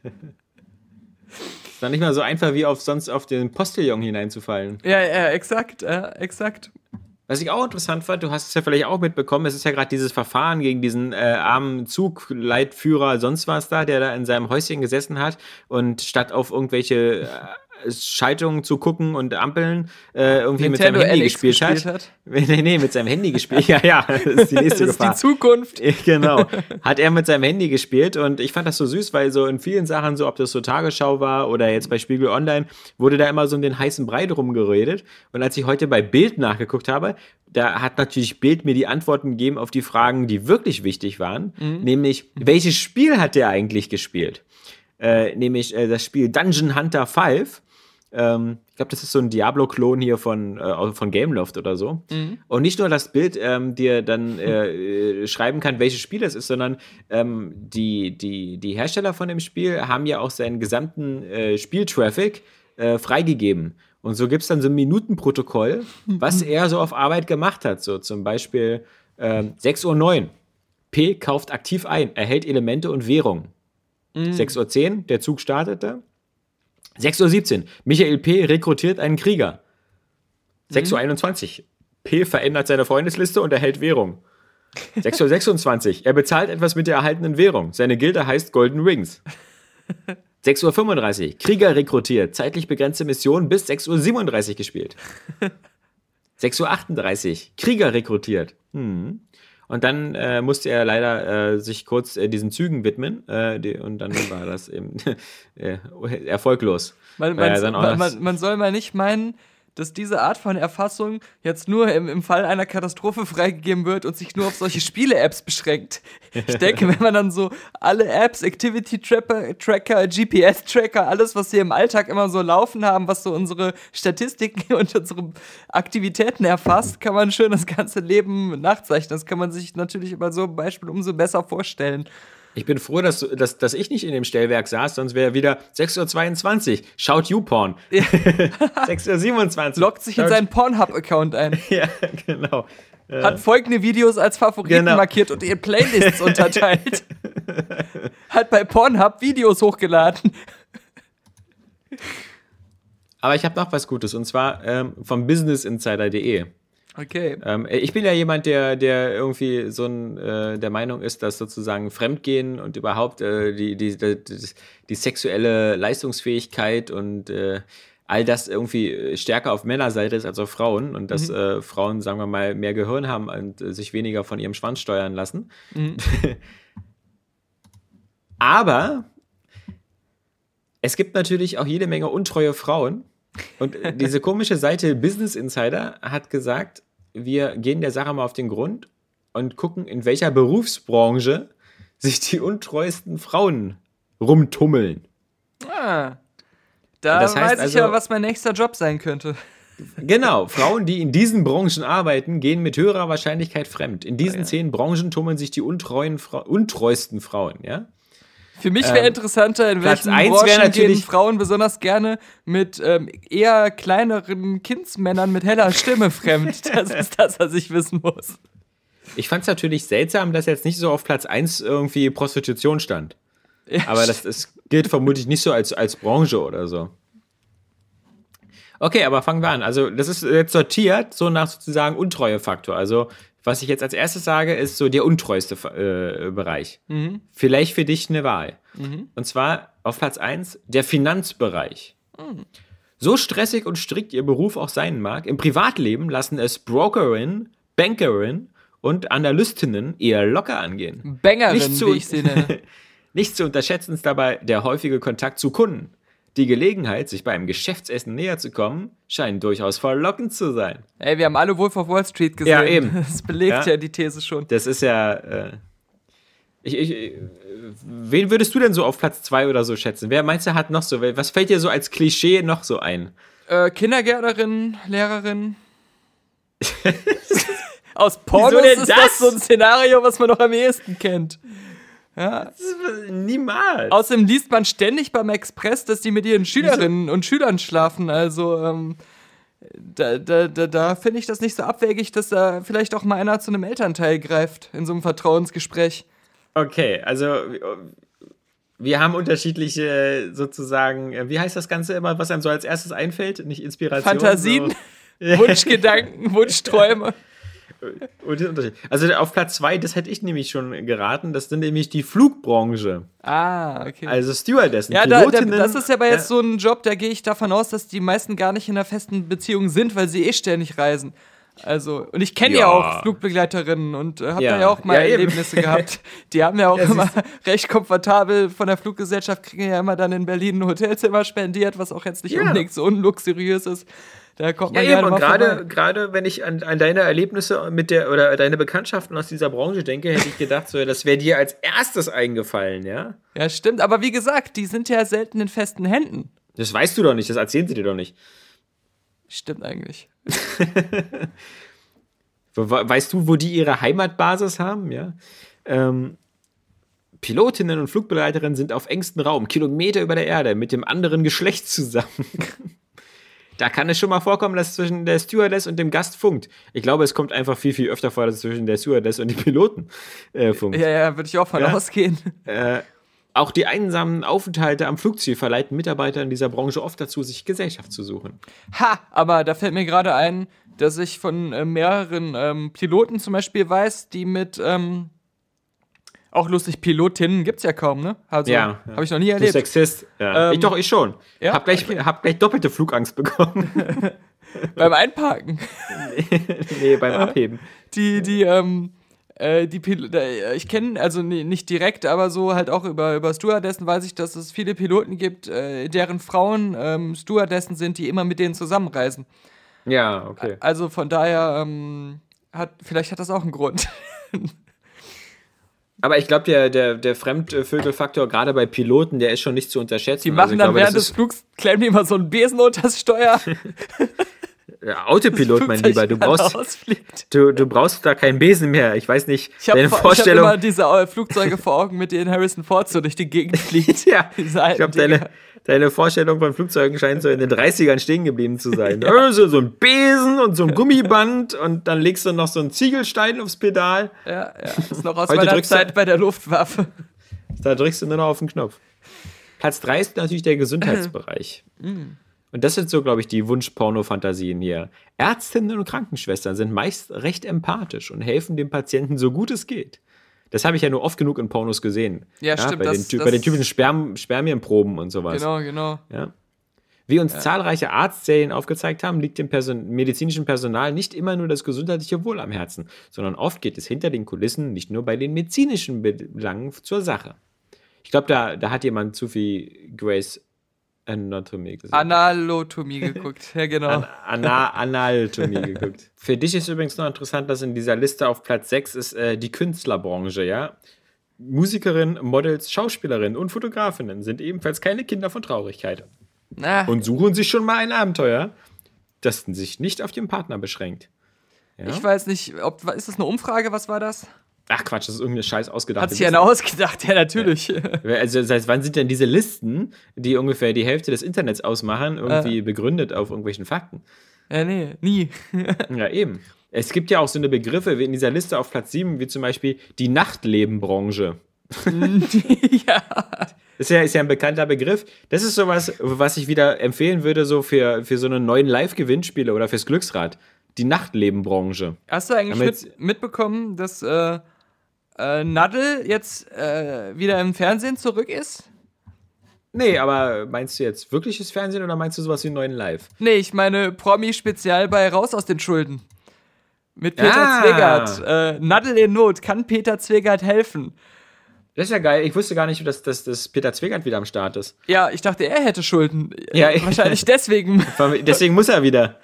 Ist dann nicht mal so einfach wie auf sonst auf den Postillon hineinzufallen. Ja, ja, exakt, ja, exakt. Was ich auch interessant fand, du hast es ja vielleicht auch mitbekommen, es ist ja gerade dieses Verfahren gegen diesen äh, armen Zugleitführer, sonst was da, der da in seinem Häuschen gesessen hat und statt auf irgendwelche äh, Schaltungen zu gucken und Ampeln äh, irgendwie Nintendo mit seinem Handy gespielt, gespielt, hat. hat. Nee, nee, mit seinem Handy gespielt. Ja, ja, das ist die nächste das Gefahr. ist die Zukunft. Genau. Hat er mit seinem Handy gespielt und ich fand das so süß, weil so in vielen Sachen, so ob das so Tagesschau war oder jetzt bei Spiegel Online, wurde da immer so um den heißen Brei drum geredet. Und als ich heute bei Bild nachgeguckt habe, da hat natürlich Bild mir die Antworten gegeben auf die Fragen, die wirklich wichtig waren, mhm. nämlich welches Spiel hat der eigentlich gespielt? Äh, nämlich äh, das Spiel Dungeon Hunter 5 Ähm, ich glaube, das ist so ein Diablo-Klon hier von, äh, von Gameloft oder so. Mhm. Und nicht nur das Bild ähm, dir dann äh, schreiben kann, welches Spiel es ist, sondern ähm, die, die, die Hersteller von dem Spiel haben ja auch seinen gesamten äh, Spieltraffic äh, freigegeben. Und so gibt es dann so ein Minutenprotokoll, was er so auf Arbeit gemacht hat. So zum Beispiel ähm, 6.09 Uhr. P kauft aktiv ein, erhält Elemente und Währung. Mhm. 6.10 Uhr, der Zug startete. 6.17 Uhr, Michael P. rekrutiert einen Krieger. Mhm. 6.21 Uhr, P. verändert seine Freundesliste und erhält Währung. 6.26 Uhr, er bezahlt etwas mit der erhaltenen Währung. Seine Gilde heißt Golden Rings. 6.35 Uhr, Krieger rekrutiert, zeitlich begrenzte Mission bis 6.37 Uhr gespielt. 6.38 Uhr, Krieger rekrutiert. Hm. Und dann äh, musste er leider äh, sich kurz äh, diesen Zügen widmen äh, die, und dann war das eben äh, erfolglos. Man, man, man, man, soll mal nicht meinen, dass diese Art von Erfassung jetzt nur im, im Fall einer Katastrophe freigegeben wird und sich nur auf solche Spiele-Apps beschränkt. Ich denke, wenn man dann so alle Apps, Activity-Tracker, GPS-Tracker, alles, was wir im Alltag immer so laufen haben, was so unsere Statistiken und unsere Aktivitäten erfasst, kann man schön das ganze Leben nachzeichnen. Das kann man sich natürlich über so ein Beispiel umso besser vorstellen. Ich bin froh, dass, dass, dass ich nicht in dem Stellwerk saß, sonst wäre wieder 6.22 Uhr. Schaut YouPorn. Ja. 6.27 Uhr. Lockt sich in seinen Pornhub-Account ein. ja, genau. Hat folgende Videos als Favoriten genau. markiert und in Playlists unterteilt. Hat bei Pornhub Videos hochgeladen. Aber ich habe noch was Gutes und zwar ähm, vom businessinsider.de. Okay. Ähm, ich bin ja jemand, der, der irgendwie so ein, äh, der Meinung ist, dass sozusagen Fremdgehen und überhaupt äh, die, die, die, die, sexuelle Leistungsfähigkeit und äh, all das irgendwie stärker auf Männerseite ist als auf Frauen und dass mhm. Äh, Frauen, sagen wir mal, mehr Gehirn haben und äh, sich weniger von ihrem Schwanz steuern lassen. Mhm. Aber es gibt natürlich auch jede Menge untreue Frauen und diese komische Seite Business Insider hat gesagt, wir gehen der Sache mal auf den Grund und gucken, in welcher Berufsbranche sich die untreuesten Frauen rumtummeln. Ah, da das heißt weiß ich also, ja, was mein nächster Job sein könnte. Genau, Frauen, die in diesen Branchen arbeiten, gehen mit höherer Wahrscheinlichkeit fremd. In diesen oh ja. zehn Branchen tummeln sich die untreuen Fra untreuesten Frauen, ja? Für mich wäre ähm, interessanter, in welchen Branchen gehen Frauen besonders gerne mit ähm, eher kleineren Kindsmännern mit heller Stimme fremd. Das ist das, was ich wissen muss. Ich fand es natürlich seltsam, dass jetzt nicht so auf Platz 1 irgendwie Prostitution stand. Ja, Aber das, das gilt vermutlich nicht so als, als Branche oder so. Okay, aber fangen wir an. Also, das ist jetzt sortiert, so nach sozusagen Untreuefaktor. Also, was ich jetzt als erstes sage, ist so der untreueste äh, Bereich. Mhm. Vielleicht für dich eine Wahl. Mhm. Und zwar auf Platz 1 der Finanzbereich. Mhm. So stressig und strikt ihr Beruf auch sein mag, im Privatleben lassen es Brokerin, Bankerin und Analystinnen eher locker angehen. Bangerin, nicht zu, wie ich sie nenne. nicht zu unterschätzen ist dabei der häufige Kontakt zu Kunden. Die Gelegenheit, sich beim Geschäftsessen näher zu kommen, scheint durchaus verlockend zu sein. Ey, wir haben alle Wolf of Wall Street gesehen. Ja, eben. Das belegt ja, ja die These schon. Das ist ja. Äh, ich, ich, wen würdest du denn so auf Platz 2 oder so schätzen? Wer meinst du hat noch so? Was fällt dir so als Klischee noch so ein? Äh, Kindergärtnerin, Lehrerin. Aus Pornos ist das? das so ein Szenario, was man noch am ehesten kennt. Ja. Niemals. Außerdem liest man ständig beim Express, dass die mit ihren Schülerinnen Wieso? und Schülern schlafen. Also, ähm, da, da, da, da finde ich das nicht so abwegig, dass da vielleicht auch mal einer zu einem Elternteil greift in so einem Vertrauensgespräch. Okay, also wir haben unterschiedliche sozusagen, äh, wie heißt das Ganze immer, was einem so als erstes einfällt? Nicht Inspiration. Fantasien, so. Wunschgedanken, Wunschträume. Also auf Platz zwei, das hätte ich nämlich schon geraten, das sind nämlich die Flugbranche. Ah, okay. Also Stewardessen, ja, da, da, das ist aber jetzt ja. so ein Job, da gehe ich davon aus, dass die meisten gar nicht in einer festen Beziehung sind, weil sie eh ständig reisen. Also, und ich kenne ja. ja. auch Flugbegleiterinnen und äh, habe ja. da ja auch mal ja, Erlebnisse gehabt. Die haben ja auch immer recht komfortabel von der Fluggesellschaft, kriegen ja immer dann in Berlin ein Hotelzimmer spendiert, was auch jetzt nicht unbedingt so unluxuriös ist. Da kommt man ja, eben, und gerade, gerade wenn ich an, an deine Erlebnisse mit der oder deine Bekanntschaften aus dieser Branche denke, hätte ich gedacht, so, das wäre dir als erstes eingefallen, ja? Ja, stimmt, aber wie gesagt, die sind ja selten in festen Händen. Das weißt du doch nicht, das erzählen sie dir doch nicht. Stimmt eigentlich. weißt du, wo die ihre Heimatbasis haben? Ja. Ähm, Pilotinnen und Flugbegleiterinnen sind auf engstem Raum, Kilometer über der Erde, mit dem anderen Geschlecht zusammen. da kann es schon mal vorkommen, dass zwischen der Stewardess und dem Gast funkt. Ich glaube, es kommt einfach viel, viel öfter vor, dass es zwischen der Stewardess und dem Piloten äh, funkt. Ja, ja, würde ich auch von ja? ausgehen. Äh, auch die einsamen Aufenthalte am Flugziel verleiten Mitarbeiter in dieser Branche oft dazu, sich Gesellschaft zu suchen. Ha, aber da fällt mir gerade ein, dass ich von äh, mehreren ähm, Piloten zum Beispiel weiß, die mit ähm, auch lustig, Pilotinnen gibt es ja kaum, ne? Also, ja. Habe ich noch nie erlebt. Du Sexist. Ja. Ähm, ich doch, ich schon. Ja? Hab, gleich, okay. hab gleich doppelte Flugangst bekommen. beim Einparken. nee, nee beim Abheben. Die, die, ähm, äh, die Pil ich kenne, also nicht direkt, aber so halt auch über, über Stewardessen weiß ich, dass es viele Piloten gibt, äh, deren Frauen ähm, Stewardessen sind, die immer mit denen zusammenreisen. Ja, okay. Also von daher, ähm, hat, vielleicht hat das auch einen Grund. Aber ich glaube, der, der, der Fremdvögelfaktor, gerade bei Piloten, der ist schon nicht zu unterschätzen. Die machen also, dann glaube, während des Flugs, klemmen die immer so einen Besen unter das Steuer. Ja, Autopilot, mein Lieber, du brauchst, du, du brauchst da keinen Besen mehr. Ich weiß nicht, ich deine Vorstellung. Ich habe immer diese äh, Flugzeuge vor Augen, mit denen Harrison Ford so durch die Gegend fliegt. ja, ich glaube, deine, deine Vorstellung von Flugzeugen scheint so in den 30ern stehen geblieben zu sein. ja. also, so ein Besen und so ein Gummiband und dann legst du noch so einen Ziegelstein aufs Pedal. Ja, ja. Das ist noch aus Heute meiner Zeit bei der Luftwaffe. Da drückst du nur noch auf den Knopf. Platz 3 ist natürlich der Gesundheitsbereich. mm. Und das sind so, glaube ich, die Wunsch-Porno-Fantasien hier. Ärztinnen und Krankenschwestern sind meist recht empathisch und helfen dem Patienten so gut es geht. Das habe ich ja nur oft genug in Pornos gesehen. Ja, ja stimmt. Bei, das, den, das bei den typischen Sperm Spermienproben und sowas. Genau, genau. Ja. Wie uns ja. zahlreiche Arztserien aufgezeigt haben, liegt dem Person medizinischen Personal nicht immer nur das gesundheitliche Wohl am Herzen, sondern oft geht es hinter den Kulissen nicht nur bei den medizinischen Belangen zur Sache. Ich glaube, da, da hat jemand zu viel Grace Anatomie gesehen. Analotomie geguckt, ja genau. An Ana Analtomie geguckt. Für dich ist übrigens noch interessant, dass in dieser Liste auf Platz 6 ist äh, die Künstlerbranche, ja. Musikerinnen, Models, Schauspielerinnen und Fotografinnen sind ebenfalls keine Kinder von Traurigkeit. Na. Und suchen sich schon mal ein Abenteuer, das sich nicht auf den Partner beschränkt. Ja? Ich weiß nicht, ob, ist das eine Umfrage? Was war das? Ach Quatsch, das ist irgendeine Scheiß ausgedacht. Hat sich einer ausgedacht, ja, natürlich. Ja. Also, seit wann sind denn diese Listen, die ungefähr die Hälfte des Internets ausmachen, irgendwie äh. begründet auf irgendwelchen Fakten? Ja, nee, nie. ja, eben. Es gibt ja auch so eine Begriffe wie in dieser Liste auf Platz 7, wie zum Beispiel die Nachtlebenbranche. ja. Ist ja, ist ja ein bekannter Begriff. Das ist sowas, was ich wieder empfehlen würde, so für, für so einen neuen Live-Gewinnspiele oder fürs Glücksrad. Die Nachtlebenbranche. Hast du eigentlich mit, mitbekommen, dass äh, äh, Nadel jetzt äh, wieder im Fernsehen zurück ist? Nee, aber meinst du jetzt wirkliches Fernsehen oder meinst du sowas wie neuen Live? Nee, ich meine Promi-Spezial bei Raus aus den Schulden. Mit Peter ah. Zwegert. Äh, Nadel in Not. Kann Peter Zwegert helfen? Das ist ja geil. Ich wusste gar nicht, dass, dass, dass Peter Zwegert wieder am Start ist. Ja, ich dachte, er hätte Schulden. Ja, wahrscheinlich deswegen. deswegen muss er wieder.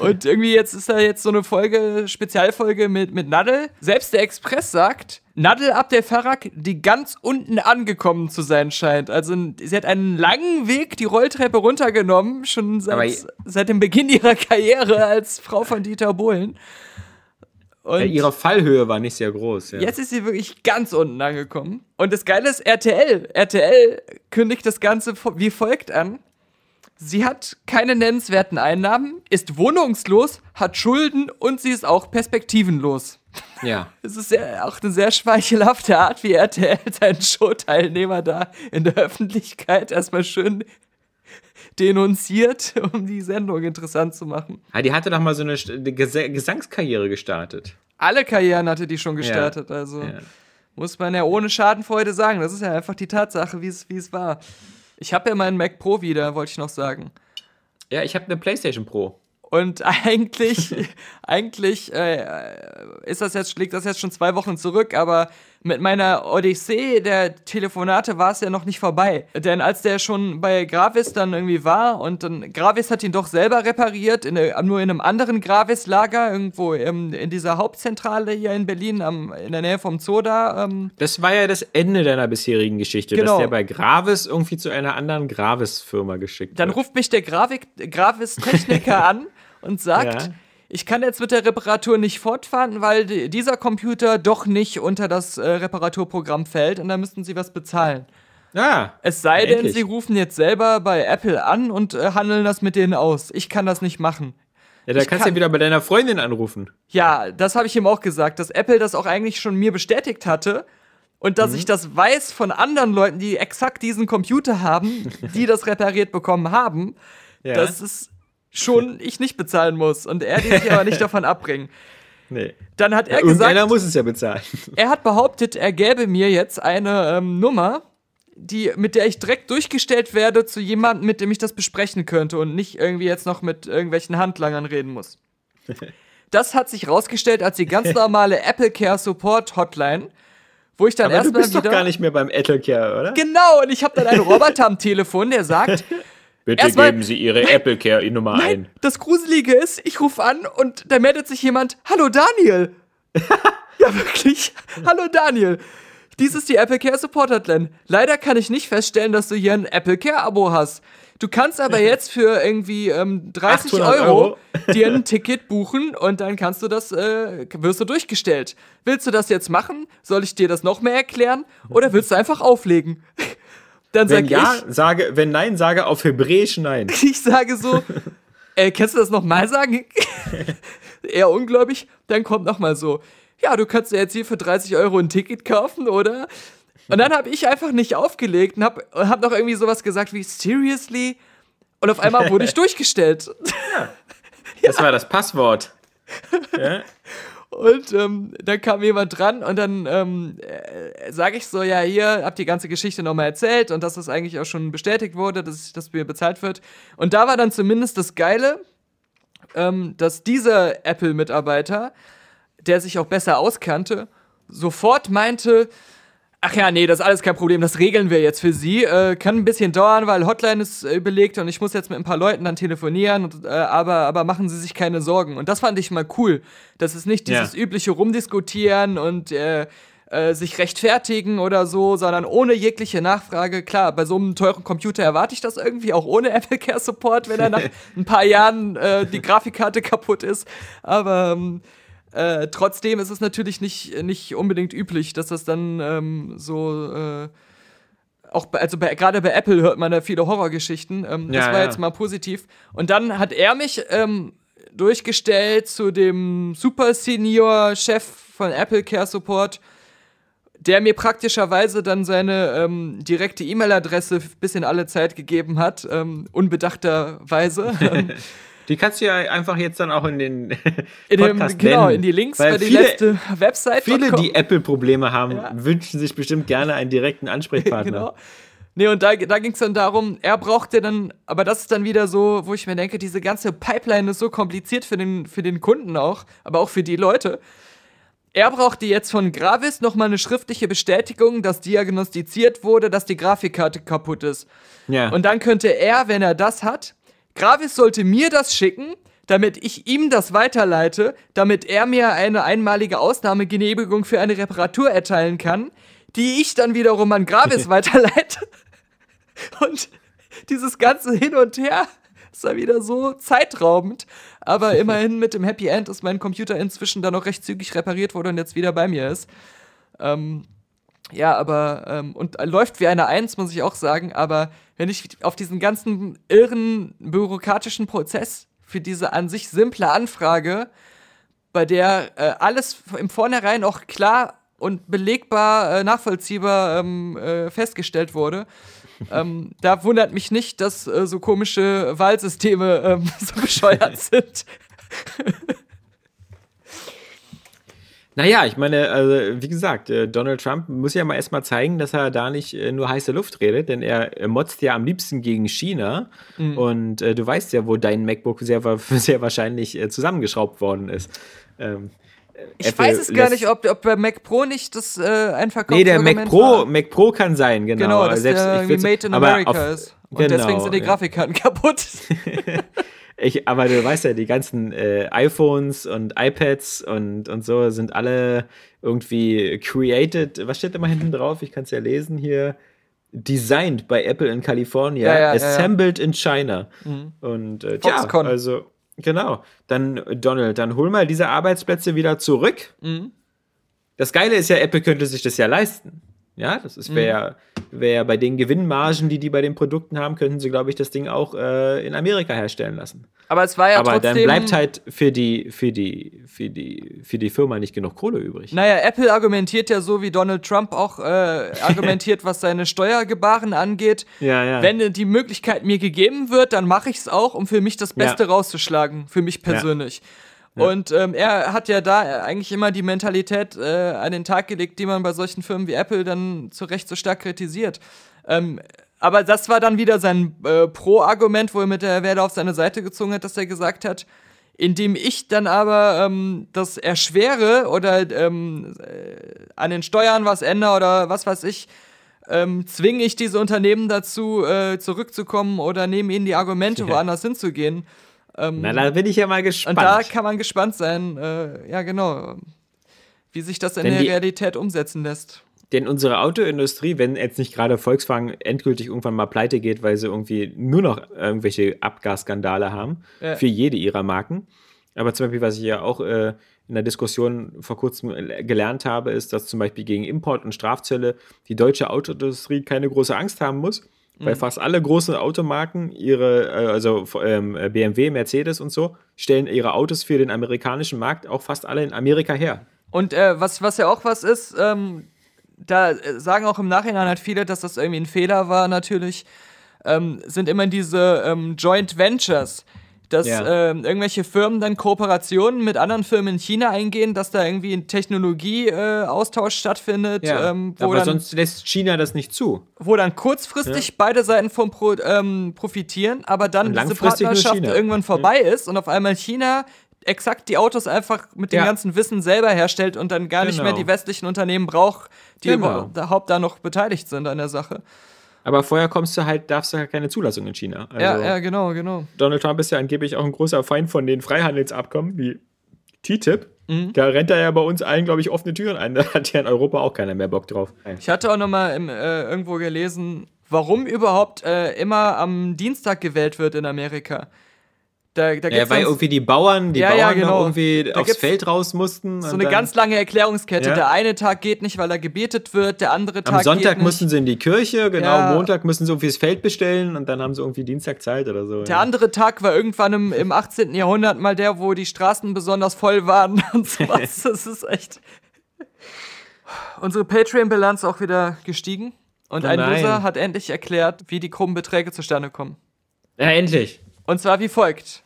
Und irgendwie jetzt ist da jetzt so eine Folge, Spezialfolge mit, mit Nadel. Selbst der Express sagt, Nadel ab der Farak, die ganz unten angekommen zu sein scheint. Also sie hat einen langen Weg die Rolltreppe runtergenommen, schon seit, seit dem Beginn ihrer Karriere als Frau von Dieter Bohlen. Und ja, ihre Fallhöhe war nicht sehr groß. Ja. Jetzt ist sie wirklich ganz unten angekommen. Und das Geile ist, RTL. RTL kündigt das Ganze wie folgt an. Sie hat keine nennenswerten Einnahmen, ist wohnungslos, hat Schulden und sie ist auch perspektivenlos. Ja. Es ist ja auch eine sehr schmeichelhafte Art, wie RTL seinen Showteilnehmer da in der Öffentlichkeit erstmal schön denunziert, um die Sendung interessant zu machen. Ja, die hatte doch mal so eine Gesangskarriere gestartet. Alle Karrieren hatte die schon gestartet, ja. also ja. muss man ja ohne Schadenfreude sagen. Das ist ja einfach die Tatsache, wie es, wie es war. Ich habe ja meinen Mac Pro wieder, wollte ich noch sagen. Ja, ich habe eine PlayStation Pro. Und eigentlich, eigentlich äh, ist das jetzt, liegt das jetzt schon zwei Wochen zurück, aber mit meiner Odyssee der Telefonate war es ja noch nicht vorbei. Denn als der schon bei Gravis dann irgendwie war und dann Gravis hat ihn doch selber repariert, in, nur in einem anderen Gravis-Lager, irgendwo in, in, dieser Hauptzentrale hier in Berlin, am, in der Nähe vom Zoo da. Ähm. Das war ja das Ende deiner bisherigen Geschichte, genau. dass der bei Gravis irgendwie zu einer anderen Gravis-Firma geschickt Dann wird. ruft mich der Gravis-Techniker an und sagt, ja ich kann jetzt mit der Reparatur nicht fortfahren, weil dieser Computer doch nicht unter das äh, Reparaturprogramm fällt und da müssten Sie was bezahlen. Ah, es sei endlich. denn, Sie rufen jetzt selber bei Apple an und äh, handeln das mit denen aus. Ich kann das nicht machen. Ja, da kannst du ja wieder bei deiner Freundin anrufen. Ja, das habe ich ihm auch gesagt, dass Apple das auch eigentlich schon mir bestätigt hatte und dass mhm. ich das weiß von anderen Leuten, die exakt diesen Computer haben, die das repariert bekommen haben. Ja. Das ist schon ich nicht bezahlen muss und er die sich aber nicht davon abbringen. Nee. Dann hat er ja, gesagt. Einer muss es ja bezahlen. Er hat behauptet, er gäbe mir jetzt eine ähm, Nummer, die, mit der ich direkt durchgestellt werde zu jemandem, mit dem ich das besprechen könnte und nicht irgendwie jetzt noch mit irgendwelchen Handlangern reden muss. Das hat sich rausgestellt als die ganz normale Apple Care Support Hotline, wo ich dann erstmal wieder. Du bist doch gar nicht mehr beim Apple Care, oder? Genau, und ich habe dann einen Roboter am Telefon, der sagt, Bitte Erstmal, geben Sie Ihre Apple Care Nummer nein, ein. Das Gruselige ist, ich rufe an und da meldet sich jemand: Hallo Daniel. ja, wirklich. Hallo Daniel. Dies ist die Apple Care Support Hotline. Leider kann ich nicht feststellen, dass du hier ein Apple Care Abo hast. Du kannst aber jetzt für irgendwie ähm, 30 Euro, Euro, dir ein Ticket buchen und dann kannst du das, äh, wirst du durchgestellt. Willst du das jetzt machen? Soll ich dir das noch mehr erklären? Oder willst du einfach auflegen? Dann wenn sag ja, ich, sage, wenn nein, sage auf Hebräisch nein. Ich sage so, äh, kannst du das nochmal sagen? Eher ungläubig. Dann kommt nochmal so, ja, du kannst dir jetzt hier für 30 Euro ein Ticket kaufen, oder? Und dann habe ich einfach nicht aufgelegt und habe hab noch irgendwie sowas gesagt wie, seriously? Und auf einmal wurde ich durchgestellt. Ja. Das ja. war das Passwort. Ja. Und ähm, dann kam jemand dran und dann ähm, äh, sage ich so, ja, hier, hab die ganze Geschichte nochmal erzählt und dass das eigentlich auch schon bestätigt wurde, dass, dass mir bezahlt wird. Und da war dann zumindest das Geile, ähm, dass dieser Apple-Mitarbeiter, der sich auch besser auskannte, sofort meinte, Ach ja, nee, das ist alles kein Problem, das regeln wir jetzt für Sie. Äh, kann ein bisschen dauern, weil Hotline ist äh, belegt und ich muss jetzt mit ein paar Leuten dann telefonieren, und, äh, aber, aber machen Sie sich keine Sorgen. Und das fand ich mal cool. Das ist nicht dieses ja. übliche Rumdiskutieren und äh, äh, sich rechtfertigen oder so, sondern ohne jegliche Nachfrage. Klar, bei so einem teuren Computer erwarte ich das irgendwie, auch ohne Apple Care Support, wenn er nach ein paar Jahren äh, die Grafikkarte kaputt ist. Aber. Ähm, äh, trotzdem ist es natürlich nicht, nicht unbedingt üblich, dass das dann ähm, so äh, auch bei, also gerade bei Apple hört man da viele Horrorgeschichten. Ähm, das war ja. jetzt mal positiv. Und dann hat er mich ähm, durchgestellt zu dem Super Senior Chef von Apple Care Support, der mir praktischerweise dann seine ähm, direkte E-Mail-Adresse bis in alle Zeit gegeben hat, ähm, unbedachterweise. Die kannst du ja einfach jetzt dann auch in den in Podcast dem, Genau, in die Links bei die letzte Website. Viele, die Apple-Probleme haben, ja. wünschen sich bestimmt gerne einen direkten Ansprechpartner. genau. Nee, und da, da ging es dann darum, er brauchte dann, aber das ist dann wieder so, wo ich mir denke, diese ganze Pipeline ist so kompliziert für den, für den Kunden auch, aber auch für die Leute. Er brauchte jetzt von Gravis nochmal eine schriftliche Bestätigung, dass diagnostiziert wurde, dass die Grafikkarte kaputt ist. Ja. Und dann könnte er, wenn er das hat, Gravis sollte mir das schicken, damit ich ihm das weiterleite, damit er mir eine einmalige Ausnahmegenehmigung für eine Reparatur erteilen kann, die ich dann wiederum an Gravis weiterleite. Und dieses ganze Hin und Her ist dann wieder so zeitraubend. Aber immerhin mit dem Happy End ist mein Computer inzwischen dann noch recht zügig repariert worden und jetzt wieder bei mir ist. Ähm, ja, aber, ähm, und läuft wie eine Eins, muss ich auch sagen, aber wenn ich auf diesen ganzen irren bürokratischen Prozess für diese an sich simple Anfrage, bei der äh, alles im Vornherein auch klar und belegbar, äh, nachvollziehbar ähm, äh, festgestellt wurde, ähm, da wundert mich nicht, dass äh, so komische Wahlsysteme ähm, so bescheuert sind. Naja, ich meine, also, wie gesagt, äh, Donald Trump muss ja mal erstmal zeigen, dass er da nicht äh, nur heiße Luft redet, denn er motzt ja am liebsten gegen China. Mhm. Und äh, du weißt ja, wo dein MacBook sehr, sehr wahrscheinlich äh, zusammengeschraubt worden ist. Ähm, ich Apple weiß es gar nicht, ob, ob bei Mac Pro nicht das äh, einfach Nee, der Mac Pro, war. Mac Pro kann sein, genau. Genau, dass Selbst, der Made in America auf, ist. Und genau, deswegen sind die Grafikkarten ja. kaputt. ich, aber du weißt ja, die ganzen äh, iPhones und iPads und, und so sind alle irgendwie created. Was steht da mal hinten drauf? Ich kann es ja lesen hier. Designed by Apple in California, ja, ja, assembled in China. Mhm. Und äh, ja, also Genau. Dann, Donald, dann hol mal diese Arbeitsplätze wieder zurück. Mhm. Das Geile ist ja, Apple könnte sich das ja leisten. Ja, das wäre mhm. Wär bei den Gewinnmargen, die die bei den Produkten haben, könnten sie, glaube ich, das Ding auch äh, in Amerika herstellen lassen. Aber es war ja Aber trotzdem. dann bleibt halt für die, für, die, für, die, für die Firma nicht genug Kohle übrig. Naja, Apple argumentiert ja so, wie Donald Trump auch äh, argumentiert, was seine Steuergebaren angeht. Ja, ja. Wenn die Möglichkeit mir gegeben wird, dann mache ich es auch, um für mich das Beste ja. rauszuschlagen, für mich persönlich. Ja. Und ähm, er hat ja da eigentlich immer die Mentalität äh, an den Tag gelegt, die man bei solchen Firmen wie Apple dann zu Recht so stark kritisiert. Ähm, aber das war dann wieder sein äh, Pro-Argument, wo er mit der Werde auf seine Seite gezogen hat, dass er gesagt hat, indem ich dann aber ähm, das erschwere oder ähm, äh, an den Steuern was ändere oder was weiß ich, ähm, zwinge ich diese Unternehmen dazu, äh, zurückzukommen oder nehme ihnen die Argumente, ja. woanders hinzugehen. Ähm, Na, da bin ich ja mal gespannt. Und da kann man gespannt sein, äh, ja genau, wie sich das in Denn der Realität umsetzen lässt. Denn unsere Autoindustrie, wenn jetzt nicht gerade Volkswagen endgültig irgendwann mal pleite geht, weil sie irgendwie nur noch irgendwelche Abgasskandale haben, ja. für jede ihrer Marken. Aber zum Beispiel, was ich ja auch äh, in der Diskussion vor kurzem gelernt habe, ist, dass zum Beispiel gegen Import und Strafzölle die deutsche Autoindustrie keine große Angst haben muss, weil mhm. fast alle großen Automarken ihre, äh, also ähm, BMW, Mercedes und so, stellen ihre Autos für den amerikanischen Markt auch fast alle in Amerika her. Und äh, was, was ja auch was ist, ähm, da äh, sagen auch im Nachhinein halt viele, dass das irgendwie ein Fehler war, natürlich, ähm, sind immer diese ähm, Joint Ventures dass ja. ähm, irgendwelche Firmen dann Kooperationen mit anderen Firmen in China eingehen, dass da irgendwie ein Technologieaustausch äh, stattfindet. Ja. Ähm, Aber dann, sonst lässt China das nicht zu. Wo dann kurzfristig ja. beide Seiten von Pro, ähm, profitieren, aber dann diese Partnerschaft irgendwann vorbei ist und auf einmal China exakt die Autos einfach mit dem ganzen Wissen selber herstellt und dann gar genau. nicht mehr genau. die westlichen Unternehmen braucht, die genau. überhaupt da noch beteiligt sind an der Sache. Aber vorher kommst du halt, darfst du halt keine Zulassung in China. Also ja, ja, genau, genau. Donald Trump ist ja angeblich auch ein großer Feind von den Freihandelsabkommen wie TTIP. Mhm. Da rennt er ja bei uns allen, glaube ich, offene Türen ein. Da hat ja in Europa auch keiner mehr Bock drauf. Ich hatte auch noch mal im, äh, irgendwo gelesen, warum überhaupt äh, immer am Dienstag gewählt wird in Amerika. Da, da ja, weil irgendwie die Bauern, die ja, Bauern ja, genau. irgendwie da aufs Feld raus mussten. So eine ganz lange Erklärungskette. Ja. Der eine Tag geht nicht, weil er gebetet wird, der andere Tag Am Sonntag mussten sie in die Kirche, genau, Montag müssen sie irgendwie das Feld bestellen und dann haben sie irgendwie Dienstag Zeit oder so. Der andere Tag war irgendwann im, im 18. Jahrhundert mal der, wo die Straßen besonders voll waren und sowas. das ist echt. Unsere Patreon-Bilanz auch wieder gestiegen und oh ein User hat endlich erklärt, wie die krummen Beträge zustande kommen. Ja, endlich. Und zwar wie folgt.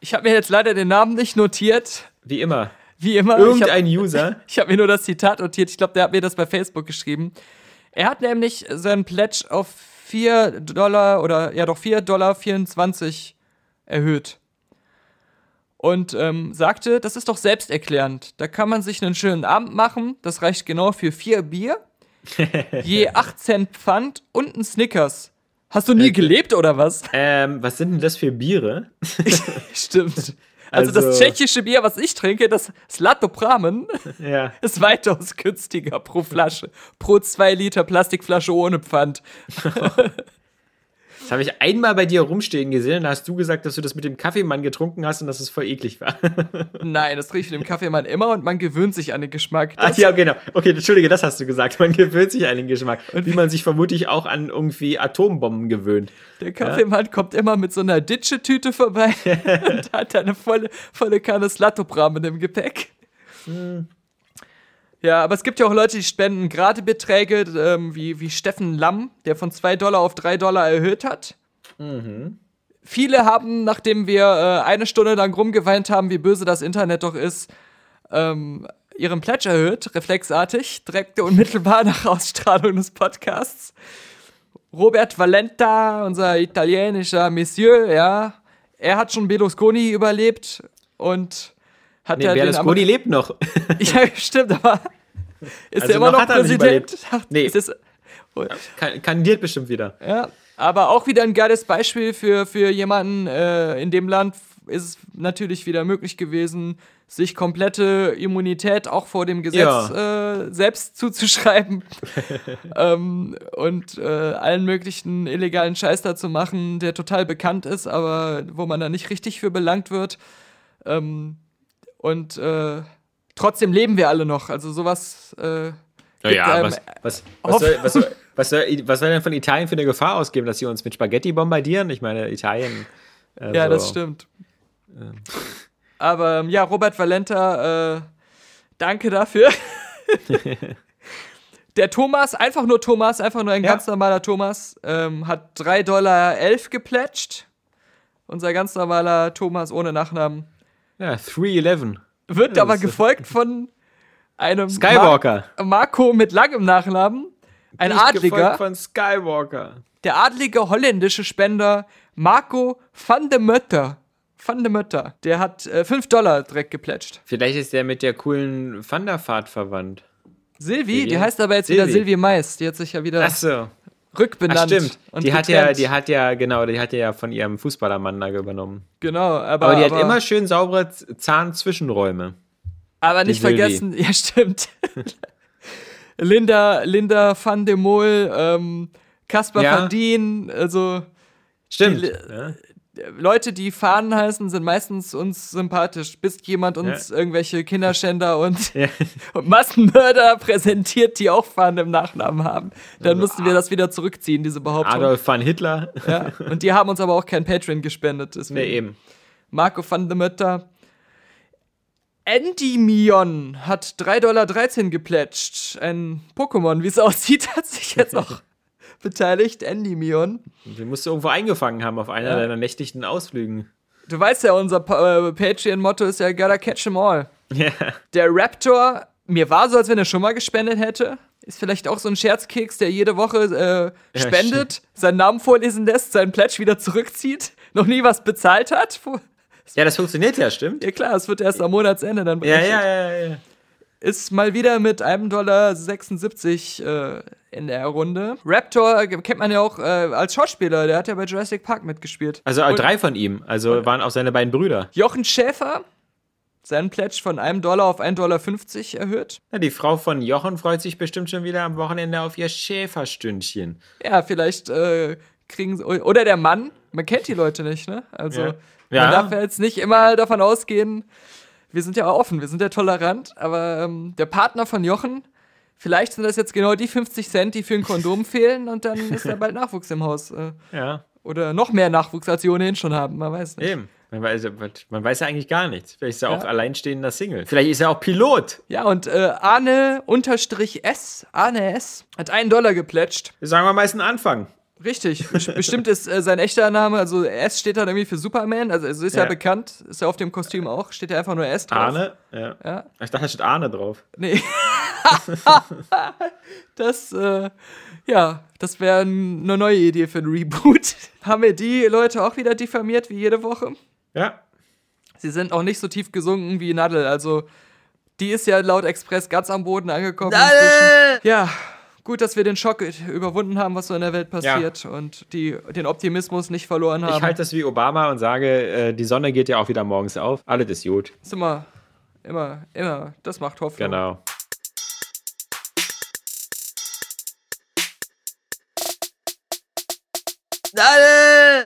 Ich habe mir jetzt leider den Namen nicht notiert. Wie immer. Wie immer. Irgendein ich hab, User. Ich habe mir nur das Zitat notiert. Ich glaube, der hat mir das bei Facebook geschrieben. Er hat nämlich seinen Pledge auf 4 Dollar oder ja doch 4 Dollar 24 erhöht. Und ähm, sagte, das ist doch selbsterklärend. Da kann man sich einen schönen Abend machen. Das reicht genau für vier Bier, je 8 Cent Pfand und ein Snickers. Hast du nie äh, gelebt oder was? Ähm, was sind denn das für Biere? Stimmt. Also, also, das tschechische Bier, was ich trinke, das Slatopramen, ja. ist weitaus günstiger pro Flasche. Pro 2 Liter Plastikflasche ohne Pfand. Das habe ich einmal bei dir rumstehen gesehen. Da hast du gesagt, dass du das mit dem Kaffeemann getrunken hast und dass es voll eklig war. Nein, das trinke ich mit dem Kaffeemann immer und man gewöhnt sich an den Geschmack. Ach ja, genau. Okay, entschuldige, das hast du gesagt. Man gewöhnt sich an den Geschmack. Und wie man sich vermutlich auch an irgendwie Atombomben gewöhnt. Der Kaffeemann ja? kommt immer mit so einer Ditsche-Tüte vorbei und hat eine volle, volle Kanne Slatopramen im Gepäck. Hm. Ja, aber es gibt ja auch Leute, die spenden gerade Beträge, ähm, wie, wie Steffen Lamm, der von 2 Dollar auf 3 Dollar erhöht hat. Mhm. Viele haben, nachdem wir äh, eine Stunde lang rumgeweint haben, wie böse das Internet doch ist, ähm, ihren Pledge erhöht, reflexartig, direkt unmittelbar nach Ausstrahlung des Podcasts. Robert Valenta, unser italienischer Monsieur, ja, er hat schon Berlusconi überlebt und hat Nee, den Berlusconi lebt noch. Ja, stimmt, aber ist Also er immer noch noch Präsident? Nee. Ist Kan- Kandidiert bestimmt wieder. ja, aber auch wieder ein geiles Beispiel für, für jemanden äh, in dem Land ist es natürlich wieder möglich gewesen, sich komplette Immunität auch vor dem Gesetz äh, selbst zuzuschreiben ähm, und äh, allen möglichen illegalen Scheiß da zu machen, der total bekannt ist, aber wo man da nicht richtig für belangt wird. Ähm, und äh, trotzdem leben wir alle noch. Also sowas. Äh, gibt Naja, einem- was, was, was, soll, was, soll, was, soll, was soll denn von Italien für eine Gefahr ausgeben, dass sie uns mit Spaghetti bombardieren? Ich meine, Italien. äh, Ja, so. das stimmt. Aber ähm, ja, Robert Valenta, äh, danke dafür. Der Thomas, einfach nur Thomas, einfach nur ein Ja. ganz normaler Thomas, ähm, hat 3,11 Dollar plätscht. Unser ganz normaler Thomas ohne Nachnamen. Ja, 311. Wird Ja, aber gefolgt von einem Skywalker. Mar Marco mit langem Nachnamen. Ein Nicht Adliger. gefolgt von Skywalker. Der adlige holländische Spender Marco van de Mutter. Van de Mutter. Der hat äh, 5 Dollar direkt geplätscht. Vielleicht ist der mit der coolen Wanderfahrt verwandt. Silvi, Silvi? die heißt aber jetzt wieder Silvi. Silvi Mais. Die hat sich ja wieder Achso. Rückbenannt. Ach, stimmt. und Die hat, ja, getrennt. die hat ja, genau, die hat ja von ihrem Fußballermann da übernommen. Genau, aber, Aber die hat aber, immer schön saubere Zahnzwischenräume. aber nicht Silvi. vergessen, ja stimmt. Linda, Linda van de Mol, ähm, Kaspar Ja. van Dien, also Stimmt. Die- ja. Leute, die Fahnen heißen, sind meistens uns sympathisch, bis jemand uns irgendwelche Kinderschänder und, Ja. und Massenmörder präsentiert, die auch Fahnen im Nachnamen haben. Dann mussten wir das wieder zurückziehen, diese Behauptung. Adolf van Hitler. Ja. Und die haben uns aber auch kein Patreon gespendet. Deswegen. Nee, eben. Marco van der Mötter. Endymion hat 3,13 Dollar geplätscht. Ein Pokémon, wie es aussieht, hat sich jetzt auch beteiligt. Endymion. Den musst du irgendwo eingefangen haben auf einer Ja. deiner nächtlichen Ausflügen. Du weißt ja, unser Pa- äh, Patreon-Motto ist ja gotta catch 'em all. Ja. Der Raptor, mir war so, als wenn er schon mal gespendet hätte. Ist vielleicht auch so ein Scherzkeks, der jede Woche äh, Ja, spendet, seinen Namen vorlesen lässt, seinen Pledge wieder zurückzieht, noch nie was bezahlt hat. Ja, das funktioniert ja, stimmt. Ja klar, es wird erst am Monatsende dann Ja, berechnet. ja, ja, ja. Ist mal wieder mit einem Dollar 76 äh, in der Runde. Raptor kennt man ja auch äh, als Schauspieler, der hat ja bei Jurassic Park mitgespielt. Also äh, Und drei von ihm. Also waren auch seine beiden Brüder. Jochen Schäfer, seinen Pledge von einem Dollar auf 1,50 Dollar erhöht. Ja, die Frau von Jochen freut sich bestimmt schon wieder am Wochenende auf ihr Schäferstündchen. Ja, vielleicht äh, kriegen sie. Oder der Mann, man kennt die Leute nicht, ne? Also, Ja. man Ja. darf ja jetzt nicht immer davon ausgehen, wir sind ja offen, wir sind ja tolerant, aber ähm, der Partner von Jochen, vielleicht sind das jetzt genau die 50 Cent, die für ein Kondom fehlen und dann ist da bald Nachwuchs im Haus. Äh, Ja, oder noch mehr Nachwuchs, als sie ohnehin schon haben, man weiß nicht. eben. Man weiß, man weiß ja eigentlich gar nichts. Vielleicht ist er Ja. auch alleinstehender Single. Vielleicht ist er auch Pilot. Ja, und äh, Arne unterstrich S, Arne S, hat einen Dollar geplätscht. Sagen wir mal, ist ein Anfang. Richtig, bes- bestimmt ist äh, sein echter Name, also S steht dann irgendwie für Superman, also es ist ja. Ja. bekannt, ist ja auf dem Kostüm auch, steht ja einfach nur S drauf. Arne? Ja. Ja. Ich dachte, da steht Arne drauf. Nee. das, äh, ja, das wäre eine neue Idee für ein Reboot. Haben wir die Leute auch wieder diffamiert, wie jede Woche? Ja. Sie sind auch nicht so tief gesunken wie Nadel, also die ist ja laut Express ganz am Boden angekommen. inzwischen. Ja, gut, dass wir den Schock überwunden haben, was so in der Welt passiert und die, den Optimismus nicht verloren haben. Ich halte das wie Obama und sage, äh, die Sonne geht ja auch wieder morgens auf. Alles ist gut. ist immer, immer, immer, das macht Hoffnung. Genau. Nadel!